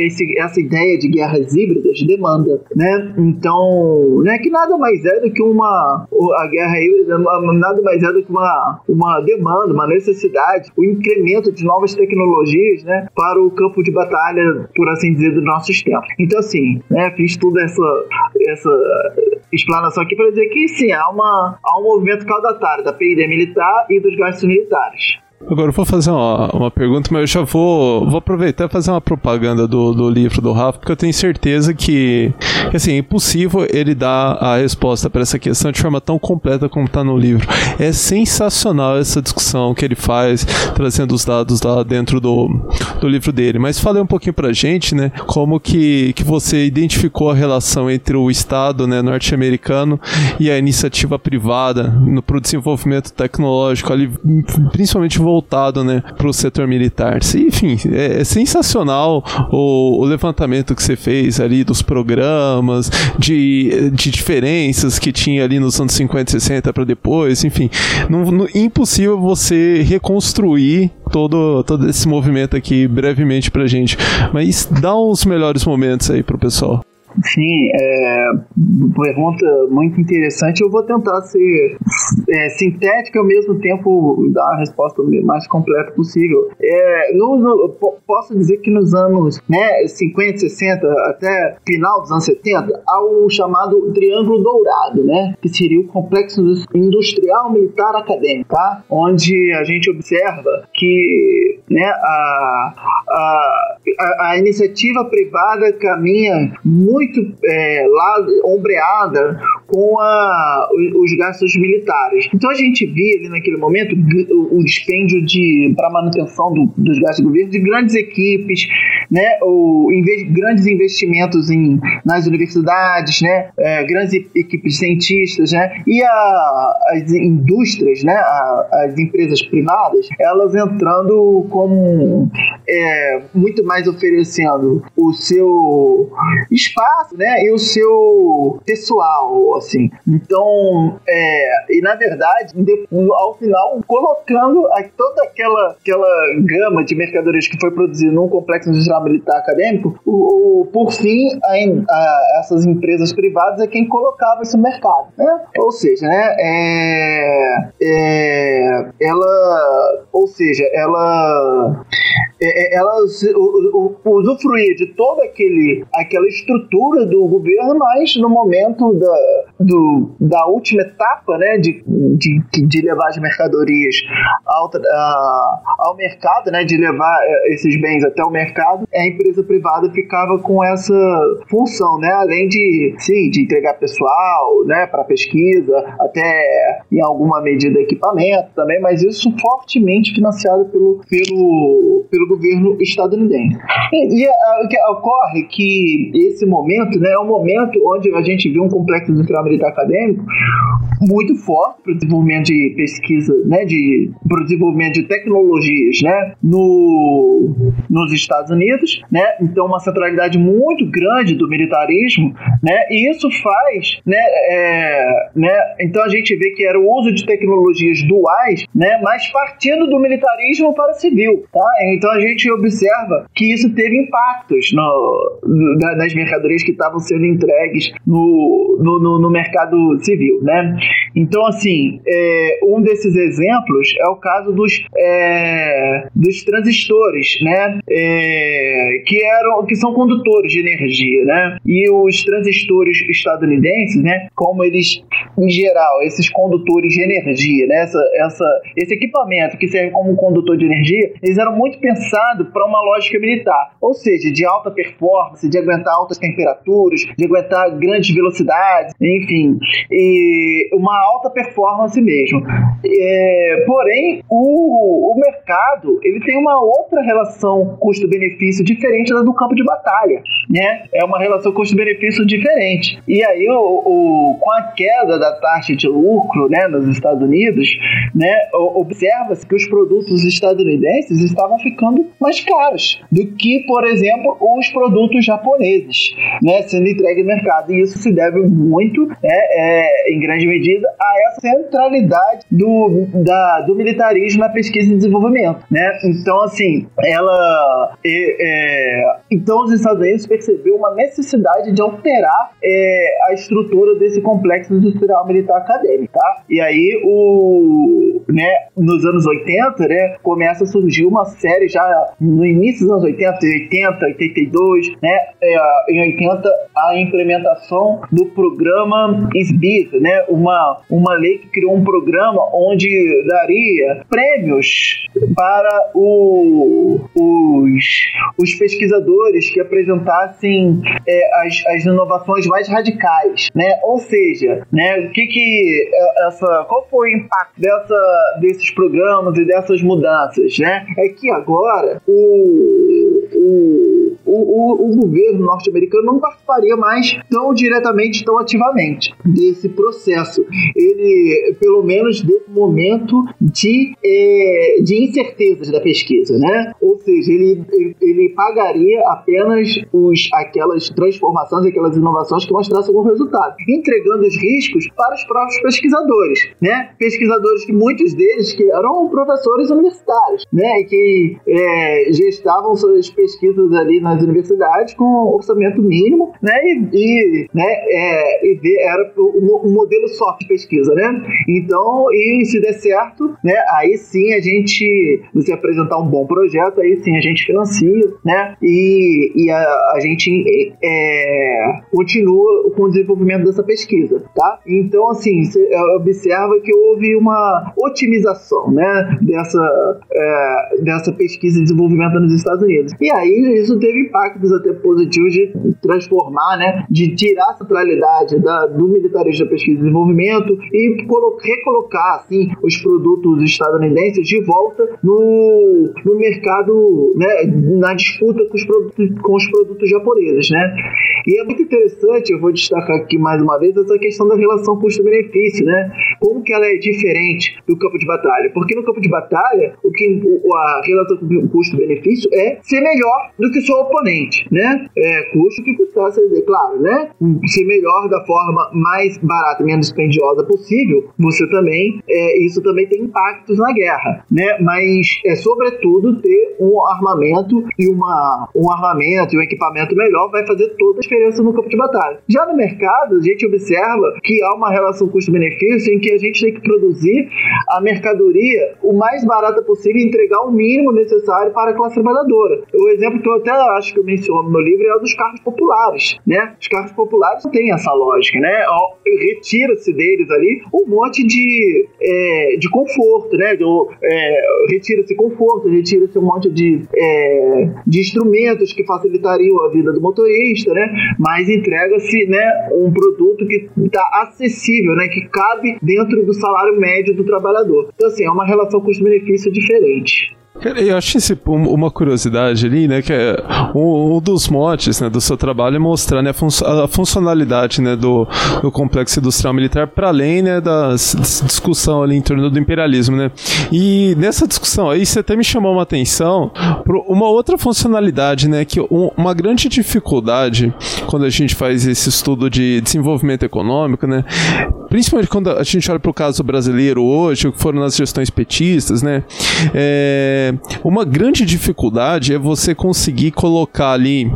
esse, essa ideia de guerras híbridas demanda, né? Então, né? Que nada mais é do que uma. A guerra híbrida nada mais é do que uma, uma demanda, uma necessidade, o incremento de novas tecnologias, né? Para o campo de batalha, por assim dizer, dos nossos tempos. Então, assim, né? Fiz toda essa, essa explanação aqui para dizer que sim, há, uma, há um movimento caudatário da PID militar e dos gastos militares. Agora eu vou fazer uma, uma pergunta, mas eu já vou, vou aproveitar e fazer uma propaganda do, do livro do Rafa, porque eu tenho certeza que, assim, é impossível ele dar a resposta para essa questão de forma tão completa como está no livro. É sensacional essa discussão que ele faz, trazendo os dados lá dentro do, do livro dele. Mas fale um pouquinho pra gente, né, como que, que você identificou a relação entre o Estado né, norte-americano e a iniciativa privada no, pro desenvolvimento tecnológico ali, principalmente voltado né, para o setor militar. Enfim, é, é sensacional o, o, levantamento que você fez ali dos programas, de, de diferenças que tinha ali nos anos 50 e 60 para depois, enfim. Não, não, impossível você reconstruir todo, todo esse movimento aqui brevemente para gente. Mas dá uns melhores momentos aí pro pessoal. Sim, é, pergunta muito interessante. Eu vou tentar ser é, sintética e ao mesmo tempo dar a resposta mais completa possível. É, no, no, posso dizer que nos anos né, 50, 60, até final dos anos 70, há o chamado Triângulo Dourado, né, que seria o complexo industrial militar acadêmico, tá? onde a gente observa que né, a, a, a, a iniciativa privada caminha muito muito é, lá, ombreada com a, os gastos militares. Então a gente via ali naquele momento o, dispêndio de para manutenção do, dos gastos do governo de grandes equipes, né, o, grandes investimentos em, nas universidades, né, é, grandes equipes de cientistas, né, e a, as indústrias, né, a, as empresas privadas, elas entrando como é, muito mais oferecendo o seu espaço, né, e o seu pessoal, assim. Então, é, e na verdade, ao final, colocando a, toda aquela, aquela gama de mercadorias que foi produzida num complexo industrial militar acadêmico, o, o por fim, a, a, essas empresas privadas é quem colocava esse mercado, né? Ou seja, né, é, é, ela, ou seja, ela é, é, ela usufruía de toda aquele, aquela estrutura do governo, mas no momento da, do, da última etapa né, de, de, de levar as mercadorias ao, ao mercado, né, de levar é, esses bens até o mercado, a empresa privada ficava com essa função, né, além de, sim, de entregar pessoal né, para pesquisa, até em alguma medida equipamento também, mas isso fortemente financiado pelo, pelo, pelo governo estadunidense. E, e o que ocorre que esse momento né, é um momento onde a gente viu um complexo industrial militar acadêmico muito forte para o desenvolvimento de pesquisa, né, de, para o desenvolvimento de tecnologias né, no, nos Estados Unidos, né, então uma centralidade muito grande do militarismo, né, e isso faz, né, é, né, então a gente vê que era o uso de tecnologias duais, né, mas partindo do militarismo para o civil, tá? Então a gente observa que isso teve impactos no, nas mercadorias que estavam sendo entregues no, no, no mercado civil, né? Então, assim, é, um desses exemplos é o caso dos, é, dos transistores, né? É, que, eram, que são condutores de energia, né? E os transistores estadunidenses, né? Como eles, em geral, esses condutores de energia, né? Essa, essa, esse equipamento que serve como condutor de energia, eles eram muito pensados para uma lógica militar, ou seja, de alta performance, de aguentar altas temperaturas, de aguentar grandes velocidades, enfim. E uma alta performance mesmo. É, porém, o, o mercado ele tem uma outra relação custo-benefício diferente da do campo de batalha, né? É uma relação custo-benefício diferente. E aí, o, o, com a queda da taxa de lucro, né, nos Estados Unidos, né, observa-se que os produtos estadunidenses estavam ficando mais caros do que, por exemplo, os produtos japoneses, né, sendo entregue no mercado. E isso se deve muito, né, é, em grande medida, a essa centralidade do, da, do militarismo na pesquisa e desenvolvimento, né? Então, assim, ela... É, é, então, os Estados Unidos percebeu uma necessidade de alterar é, a estrutura desse complexo industrial militar acadêmico, tá? E aí, o, né, nos anos 80, né, começa a surgir uma série já no início dos anos 80, 80, 82, né, é, em 80, a implementação do programa SBIR, né, uma, uma lei que criou um programa onde daria prêmios para o, os, os pesquisadores que apresentassem é, as, as inovações mais radicais, né? Ou seja, né, o que que é, essa, qual foi o impacto dessa, desses programas e dessas mudanças, né? É que agora o, o, o, o governo norte-americano não participaria mais tão diretamente, tão ativamente desse processo. Ele, pelo menos desse momento de, é, de incertezas da pesquisa, né? Ou seja, ele, ele, pagaria apenas os, aquelas transformações, aquelas inovações que mostrassem algum resultado, entregando os riscos para os próprios pesquisadores, né? Pesquisadores que muitos deles que eram professores universitários, né? E que é, suas pesquisas ali nas universidades com orçamento mínimo, né? E, e né? É, e era o, modelo só de pesquisa, né? Então, e se der certo, né? Aí sim a gente, você apresentar um bom projeto, aí sim a gente financia, né? E, e a, a gente é, continua com o desenvolvimento dessa pesquisa, tá? Então, assim, você observa que houve uma otimização, né? Dessa, é, dessa pesquisa e desenvolvimento nos Estados Unidos. E aí isso teve impactos até positivos de transformar, né, de tirar a centralidade da, do militarismo da pesquisa e desenvolvimento e recolocar assim os produtos estadunidenses de volta no, no mercado, né, na disputa com os produtos, com os produtos japoneses, né? E é muito interessante, eu vou destacar aqui mais uma vez essa questão da relação custo-benefício, né? Como que ela é diferente do campo de batalha? Porque no campo de batalha, o que a relação custo-benefício é ser melhor do que seu oponente, né? É custo que custasse, claro, né? Ser melhor da forma mais barata menos dispendiosa possível, você também, é, isso também tem impactos na guerra, né? Mas é sobretudo ter um armamento e uma, um armamento e um equipamento melhor vai fazer toda a diferença no campo de batalha. Já no mercado, a gente observa que há uma relação custo-benefício em que a gente tem que produzir a mercadoria o mais barata possível e entregar o mínimo necessário para a classe trabalhadora. O exemplo que eu até acho que eu menciono no livro é o dos carros populares, né? Os carros populares não têm essa lógica, né? Retira-se deles ali um monte de, é, de conforto, né? É, retira-se conforto, retira-se um monte de, é, de instrumentos que facilitariam a vida do motorista, né? Mas entrega-se, né, um produto que está acessível, né? Que cabe dentro do salário médio do trabalhador. Então, assim, é uma relação custo-benefício diferente. Eu acho esse, uma curiosidade ali, né, que é um, um, dos motes né, do seu trabalho é mostrar né, a, fun a funcionalidade né, do, do, complexo industrial militar para além né, da discussão ali em torno do imperialismo. Né? E nessa discussão aí você até me chamou uma atenção para uma outra funcionalidade, né, que um, uma grande dificuldade quando a gente faz esse estudo de desenvolvimento econômico, né, principalmente quando a gente olha para o caso brasileiro hoje, que foram nas gestões petistas, né, é, uma grande dificuldade é você conseguir colocar ali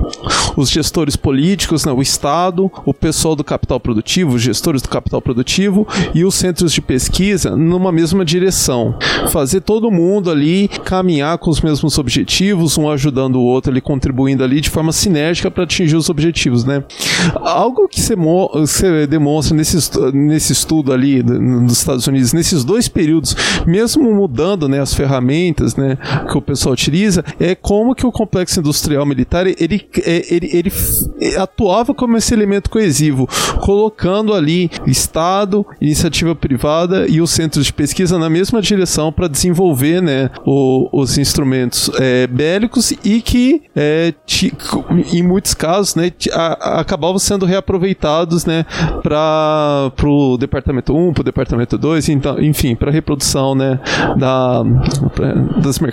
os gestores políticos, né, o Estado, o pessoal do capital produtivo, os gestores do capital produtivo e os centros de pesquisa numa mesma direção. Fazer todo mundo ali caminhar com os mesmos objetivos, um ajudando o outro, ali contribuindo ali de forma sinérgica para atingir os objetivos, né? Algo que você demonstra nesse, nesse estudo ali nos Estados Unidos, nesses dois períodos, mesmo mudando né, as ferramentas, né, que o pessoal utiliza é como que o complexo industrial militar ele, é, ele, ele, ele atuava como esse elemento coesivo, colocando ali Estado, iniciativa privada e os centros de pesquisa na mesma direção para desenvolver né, o, os instrumentos é, bélicos e que é, em muitos casos né, a, acabavam sendo reaproveitados né, para o departamento 1, para o departamento 2, então, enfim, para reprodução né, da, das mercadorias,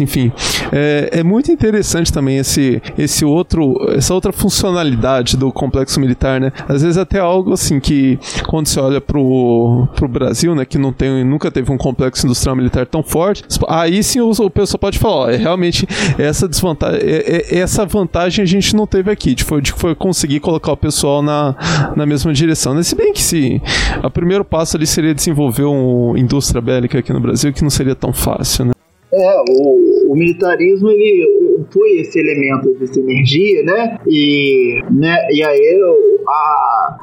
enfim. É, é muito interessante também esse, esse outro, essa outra funcionalidade do complexo militar, né? Às vezes até algo assim que quando você olha pro, pro Brasil, né, que não tem, nunca teve um complexo industrial militar tão forte, aí sim o, o pessoal pode falar, ó, é realmente essa desvantagem, é, é, essa vantagem a gente não teve aqui, de foi, de foi conseguir colocar o pessoal na, na mesma direção. Né? Se bem que se o primeiro passo ali seria desenvolver uma indústria bélica aqui no Brasil, que não seria tão fácil, né? É, o, o militarismo ele foi esse elemento de sinergia, né? E, né, e aí a,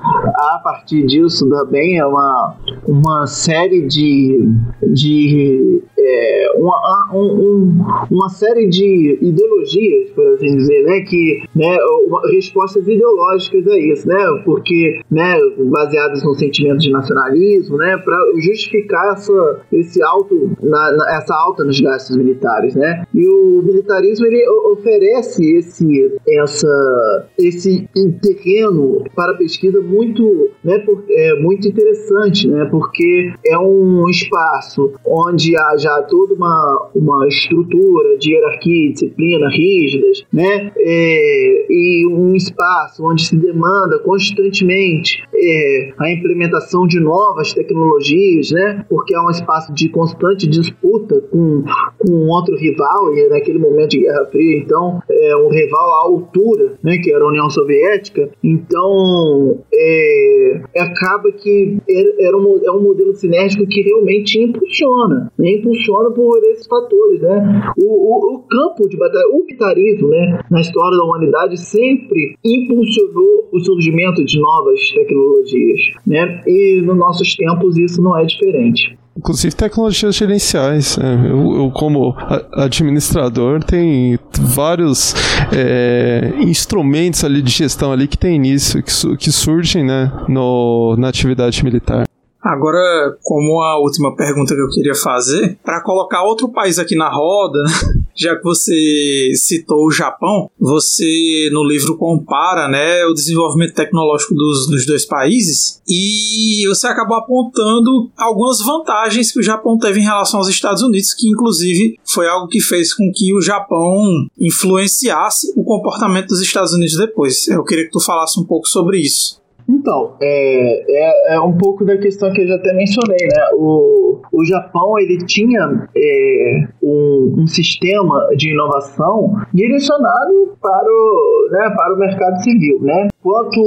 a partir disso também é uma, uma série de, de é, uma, um, uma série de ideologias, por assim dizer, né, que né, uma, respostas ideológicas a isso, né, porque né, baseadas no sentimento de nacionalismo, né, para justificar essa, esse alto, na, na, essa alta nos gastos militares, né, e o militarismo ele oferece esse, essa, esse terreno para pesquisa muito, né, por, é, muito interessante, né, porque é um espaço onde há já toda uma, uma estrutura de hierarquia e disciplina rígidas, né? É, e um espaço onde se demanda constantemente é, a implementação de novas tecnologias, né? Porque é um espaço de constante disputa com, com outro rival, e é naquele momento de Guerra Fria, então, é um rival à altura, né? Que era a União Soviética. Então, é, acaba que era um, é um modelo sinérgico que realmente impulsiona, né? impulsiona funciona por esses fatores, né? O, o, o campo de batalha, o militarismo, né, na história da humanidade sempre impulsionou o surgimento de novas tecnologias, né? E nos nossos tempos isso não é diferente. Inclusive tecnologias gerenciais. É, eu, eu, como administrador, tem vários é, instrumentos ali de gestão ali que tem início, que, que surgem né, no, na atividade militar. Agora, como a última pergunta que eu queria fazer, para colocar outro país aqui na roda, já que você citou o Japão, você no livro compara né, o desenvolvimento tecnológico dos, dos dois países e você acabou apontando algumas vantagens que o Japão teve em relação aos Estados Unidos, que inclusive foi algo que fez com que o Japão influenciasse o comportamento dos Estados Unidos depois. Eu queria que tu falasse um pouco sobre isso. Então, é, é, é, um pouco da questão que eu já até mencionei, né? O, o Japão, ele tinha é, um, um, sistema de inovação direcionado para o, né, para o mercado civil, né? Enquanto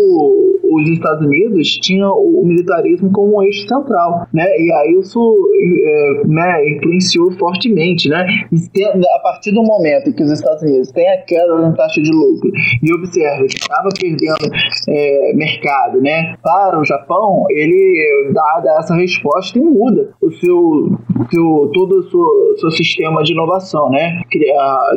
os Estados Unidos tinham o militarismo como um eixo central, né? E aí isso é, né, influenciou fortemente, né? a partir do momento em que os Estados Unidos têm a queda na taxa de lucro e observa que estava perdendo é, mercado, né? Para o Japão, ele dá, dá essa resposta e muda o seu, seu todo o seu, seu sistema de inovação, né?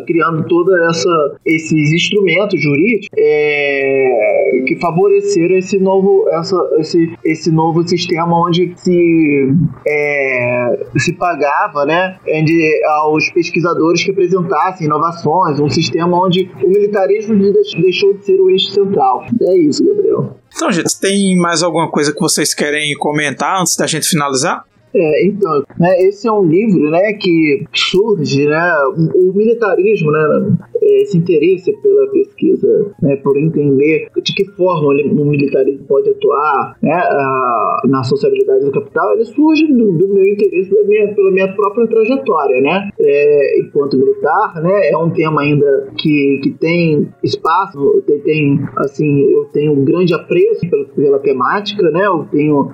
criando toda essa esses instrumentos jurídicos é, que favoreceram esse novo, essa, esse, esse novo sistema onde se, é, se pagava né, de, aos pesquisadores que apresentassem inovações, um sistema onde o militarismo deixou de ser o eixo central. É isso, Gabriel. Então, gente, tem mais alguma coisa que vocês querem comentar antes da gente finalizar? É, então, né, esse é um livro, né, que surge, né, o militarismo, né, esse interesse pela pesquisa, né, por entender de que forma o militarismo pode atuar, né, a, na sociabilidade do capital, ele surge do, do meu interesse pela minha, pela minha própria trajetória, né, é, enquanto militar, né, é um tema ainda que, que tem espaço, tem, tem assim, eu tenho um grande apreço pela, pela temática, né, eu tenho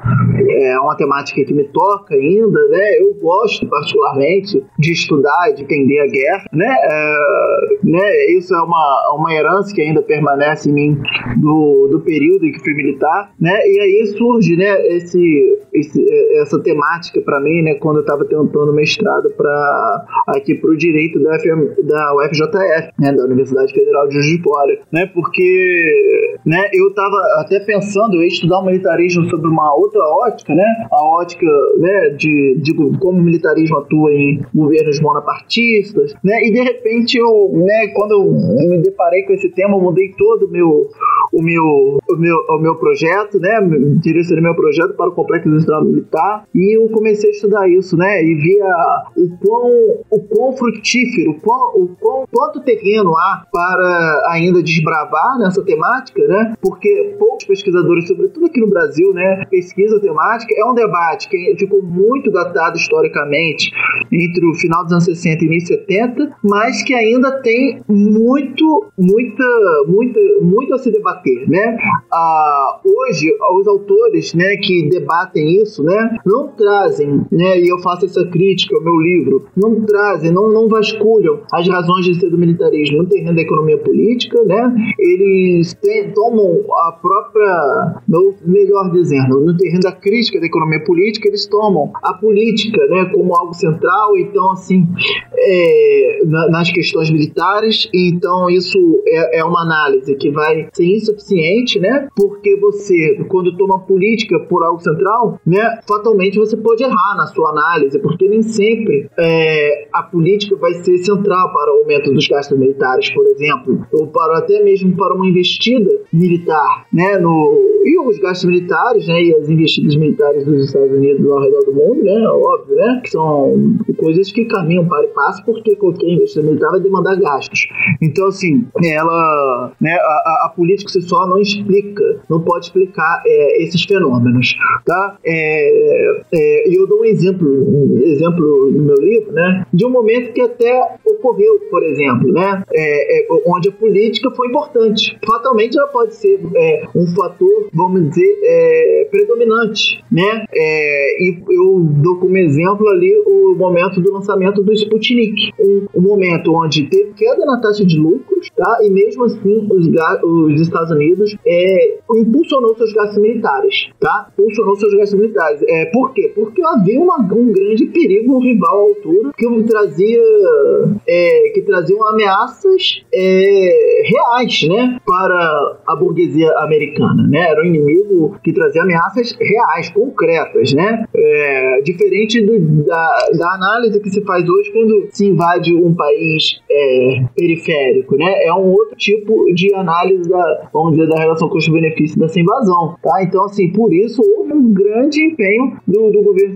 é, uma temática que me toca ainda, né? Eu gosto particularmente de estudar e de entender a guerra, né? É, né? Isso é uma, uma herança que ainda permanece em mim do, do período em que fui militar, né? E aí surge, né? Esse, esse essa temática para mim, né? Quando eu estava tentando mestrado para aqui para o direito da, FM, da UFJF, né? Da Universidade Federal de Juiz de Fora, né? Porque, né? Eu estava até pensando em estudar o militarismo sobre uma outra ótica, né? A ótica, né? De, de como o militarismo atua em governos monopartistas, né? E de repente eu, né, quando eu me deparei com esse tema, eu mudei todo o meu o meu, o meu, o meu projeto, né? Direcionei meu projeto para o Complexo Industrial Militar e eu comecei a estudar isso, né? E via o quão, o quão frutífero, o, quão, o quão, quanto terreno há para ainda desbravar nessa temática, né? Porque poucos pesquisadores, sobretudo aqui no Brasil, né? Pesquisa temática é um debate que ficou muito datado historicamente entre o final dos anos 60 e início 70, mas que ainda tem muito, muita, muita, muito a se debater, né? Ah, hoje, os autores, né, que debatem isso, né, não trazem, né, e eu faço essa crítica ao meu livro, não trazem, não, não vasculham as razões de ser do militarismo no terreno da economia política, né? Eles tomam a própria, melhor dizendo, no terreno da crítica da economia política, eles tomam a política né, como algo central, então, assim, é, na, nas questões militares, então isso é, é, uma análise que vai ser insuficiente, né, porque você, quando toma política por algo central, né, fatalmente você pode errar na sua análise, porque nem sempre é, a política vai ser central para o aumento dos gastos militares, por exemplo, ou para até mesmo para uma investida militar, né, no, e os gastos militares, né, e as investidas militares dos Estados Unidos ao redor do mundo, né? Óbvio, né? Que são coisas que caminham para e passo porque qualquer investimento militar vai demandar gastos. Então, assim, ela, né, a, a política só não explica, não pode explicar é, esses fenômenos, tá? É, é, eu dou um exemplo, um exemplo no meu livro, né? De um momento que até ocorreu, por exemplo, né? É, é, onde a política foi importante. Fatalmente ela pode ser é, um fator, vamos dizer, predominante, né? e eu dou como exemplo ali o momento do lançamento do Sputnik, um, um momento onde teve queda na taxa de lucros, tá? E mesmo assim os, os Estados Unidos é, impulsionou seus gastos militares, tá? Impulsionou seus gastos militares. É, por quê? Porque havia uma, um grande perigo um rival à altura que trazia é, que traziam ameaças é, reais, né, para a burguesia americana, né? Era um inimigo que trazia ameaças reais, concretas, né? É, diferente do, da, da análise que se faz hoje quando se invade um país é, periférico, né? É um outro tipo de análise da, vamos dizer, da relação custo-benefício dessa invasão, tá? Então, assim, por isso houve um grande empenho do, do governo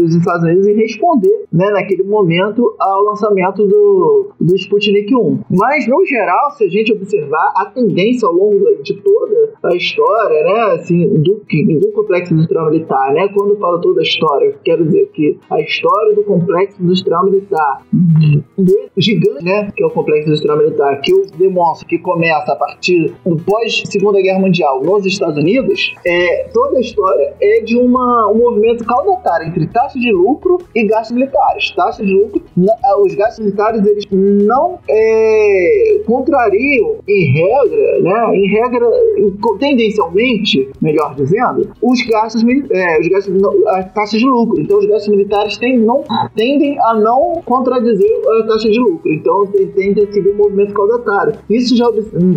dos Estados Unidos em responder, né, naquele momento, ao lançamento do, do Sputnik 1. Mas, no geral, se a gente observar a tendência ao longo de toda a história, né, assim, do, do complexo industrial militar, né, quando eu falo toda a história, quero dizer que a história do complexo industrial militar gigante, né, que é o complexo industrial militar, que eu demonstro que começa a partir do pós Segunda Guerra Mundial nos Estados Unidos, é, toda a história é de uma, um movimento caudatário entre taxa de lucro e gastos militares. Taxa de lucro, os gastos militares eles não é, contrariam, em regra, né, em regra, tendencialmente, melhor dizendo, os gastos, é, os gastos a taxa de lucro. Então, os gastos militares tendem, não, tendem a não contradizer a taxa de lucro. Então, tende a seguir um movimento caudatário. Isso já,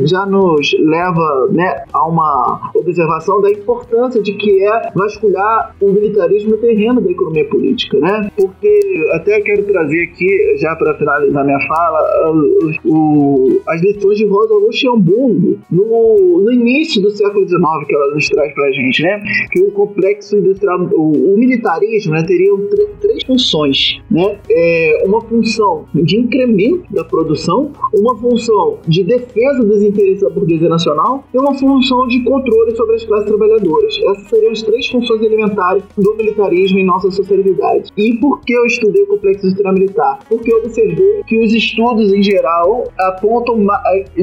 já nos leva né, a uma observação da importância de que é vasculhar o militarismo no terreno da economia política, né? Porque até quero trazer aqui, já para finalizar minha fala, o, o, as lições de Rosa Luxemburgo no, no início do século XIX que ela nos traz para a gente, né? Que o complexo industrial, o, o militarismo, né, teria três funções, né? É, uma função de incremento da produção, uma função de defesa dos interesses da burguesia nacional e uma função de controle sobre as classes trabalhadoras. Essas seriam as três funções elementares do militarismo em nossa sociedade. E por que eu estudei o complexo industrial militar? Porque eu observei que os estudos em geral apontam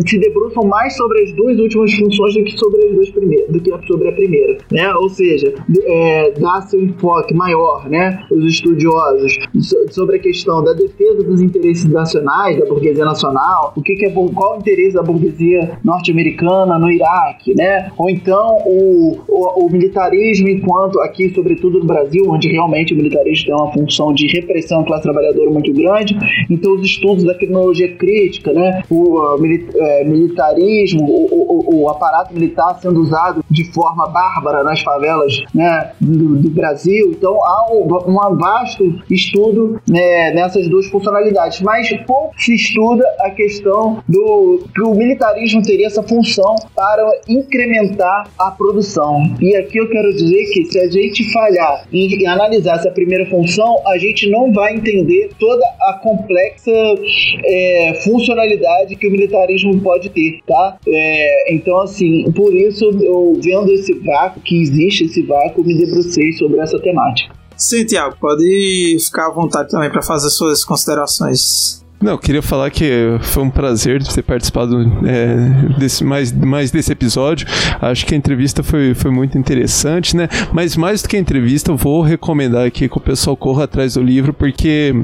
se debruçam mais sobre as duas últimas funções do que sobre as duas primeiras, do que sobre a primeira, né? Ou seja, é, dá seu enfoque maior, né? Os estudiosos sobre a questão da defesa dos interesses nacionais, da burguesia nacional, o que, que é qual o interesse da burguesia norte-americana no Iraque, né? Ou então o, o, o, militarismo enquanto aqui, sobretudo no Brasil, onde realmente o militarismo tem uma função de repressão classe trabalhadora muito grande, então os estudos da criminologia crítica, né? O uh, é, militarismo, o, o, aparato militar sendo usado de forma bárbara nas favelas, né? Do, do Brasil, então há um, um vasto estudo né, nessas duas funcionalidades, mas pouco se estuda a questão do que o militarismo teria essa função para incrementar a produção. E aqui eu quero dizer que se a gente falhar em analisar essa primeira função, a gente não vai entender toda a complexa é, funcionalidade que o militarismo pode ter, tá? É, então, assim, por isso eu vendo esse vácuo, que existe esse vácuo, me debrucei sobre essa temática. Sim, Tiago, pode ficar à vontade também para fazer suas considerações. Não, queria falar que foi um prazer ter participado é, desse, mais, mais desse episódio. Acho que a entrevista foi, foi muito interessante, né? Mas mais do que a entrevista, eu vou recomendar aqui que o pessoal corra atrás do livro, porque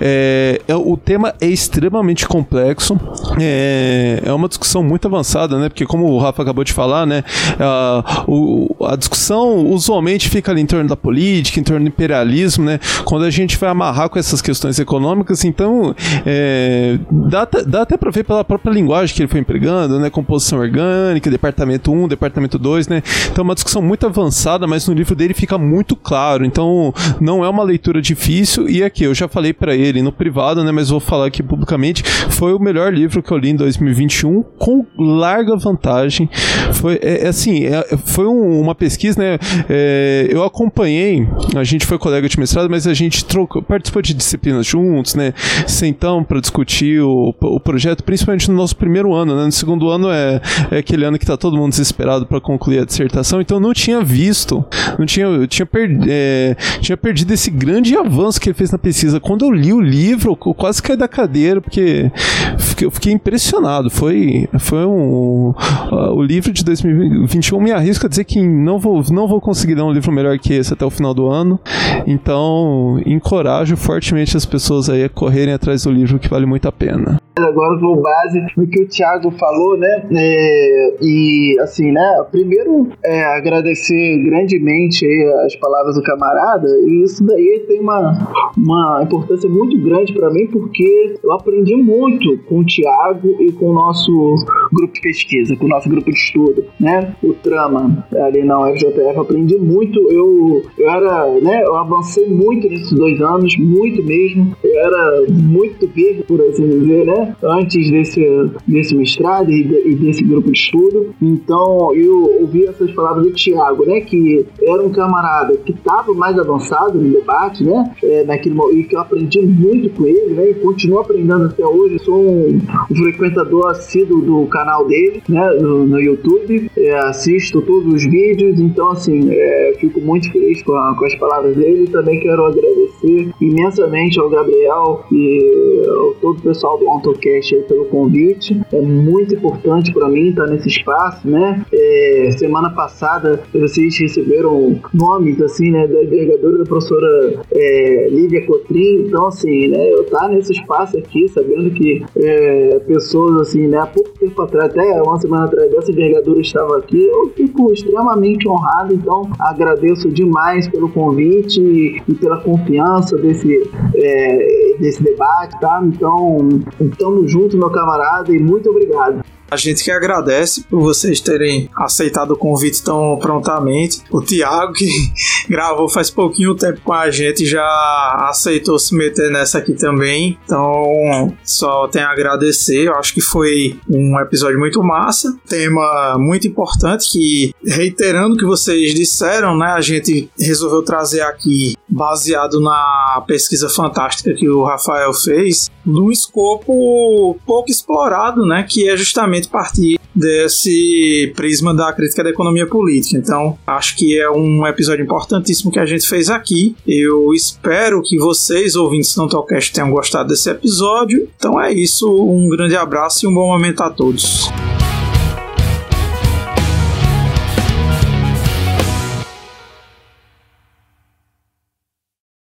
é, é, o tema é extremamente complexo. É, é uma discussão muito avançada, né? Porque como o Rafa acabou de falar, né? A, o, a discussão usualmente fica ali em torno da política, em torno do imperialismo, né? Quando a gente vai amarrar com essas questões econômicas, então é, dá, dá até para ver pela própria linguagem que ele foi empregando, né? Composição orgânica, departamento 1, departamento 2, né? Então é uma discussão muito avançada, mas no livro dele fica muito claro. Então não é uma leitura difícil. E aqui, eu já falei para ele no privado, né? Mas vou falar aqui publicamente. Foi o melhor livro que eu li em 2021, com larga vantagem. Foi é, é assim, é, foi um, uma pesquisa, né? É, eu acompanhei, a gente foi colega de mestrado, mas a gente trocou, participou de disciplinas juntos, né? Sentamos para discutir o, o projeto, principalmente no nosso primeiro ano, né? No segundo ano é, é aquele ano que está todo mundo desesperado para concluir a dissertação, então eu não tinha visto, não tinha, eu tinha, per, é, tinha perdido esse grande avanço que ele fez na pesquisa. Quando eu li o livro, eu quase caí da cadeira, porque fiquei, eu fiquei impressionado. Foi, foi um. Uh, o livro de 2021 me arrisco a dizer que não vou, não vou conseguir dar um livro melhor que esse até o final do ano. Então, encorajo fortemente as pessoas aí a correrem atrás do livro que vale muito a pena. Agora vou base no que o Thiago falou, né? É, e assim, né? Primeiro, é, agradecer grandemente as palavras do camarada, e isso daí tem uma, uma importância muito grande para mim, porque eu aprendi muito com o Thiago e com o nosso grupo de pesquisa, com o nosso grupo de estudo, né? O Trama, ali na UFJF, aprendi muito. Eu, eu era, né? Eu avancei muito nesses dois anos, muito mesmo. Eu era muito verde, por assim dizer, né? Antes desse, desse mestrado e, de, e desse grupo de estudo. Então eu ouvi essas palavras do Tiago, né? Que era um camarada que estava mais avançado no debate, né? É, naquele, e que eu aprendi muito com ele, né? E continuo aprendendo até hoje. sou um, um, frequentador assíduo do canal dele, né? No, no YouTube. É, assisto todos os vídeos. Então, assim, é, fico muito feliz com, a, com as palavras dele. Também quero agradecer imensamente ao Gabriel e ao todo o pessoal do Auto podcast aí pelo convite. É muito importante para mim estar nesse espaço, né? É, semana passada vocês receberam nomes assim, né, da envergadura da professora é, Lívia Cotrim. Então, assim, né, eu estar nesse espaço aqui, sabendo que é, pessoas assim, né, há pouco tempo atrás, até uma semana atrás dessa envergadura estava aqui, eu fico extremamente honrado. Então, agradeço demais pelo convite e, pela confiança desse, é, desse debate, tá? Então Tamo junto, meu camarada, e muito obrigado. A gente que agradece por vocês terem aceitado o convite tão prontamente. O Tiago, que gravou faz pouquinho tempo com a gente, já aceitou se meter nessa aqui também. Então, só tenho a agradecer. Eu acho que foi um episódio muito massa. Tema muito importante que, reiterando o que vocês disseram, né, a gente resolveu trazer aqui, baseado na pesquisa fantástica que o Rafael fez, num escopo pouco explorado, né, que é justamente justamente partir desse prisma da crítica da economia política. Então, acho que é um episódio importantíssimo que a gente fez aqui. Eu espero que vocês, ouvintes do Talkcast, tenham gostado desse episódio. Então é isso, um grande abraço e um bom momento a todos.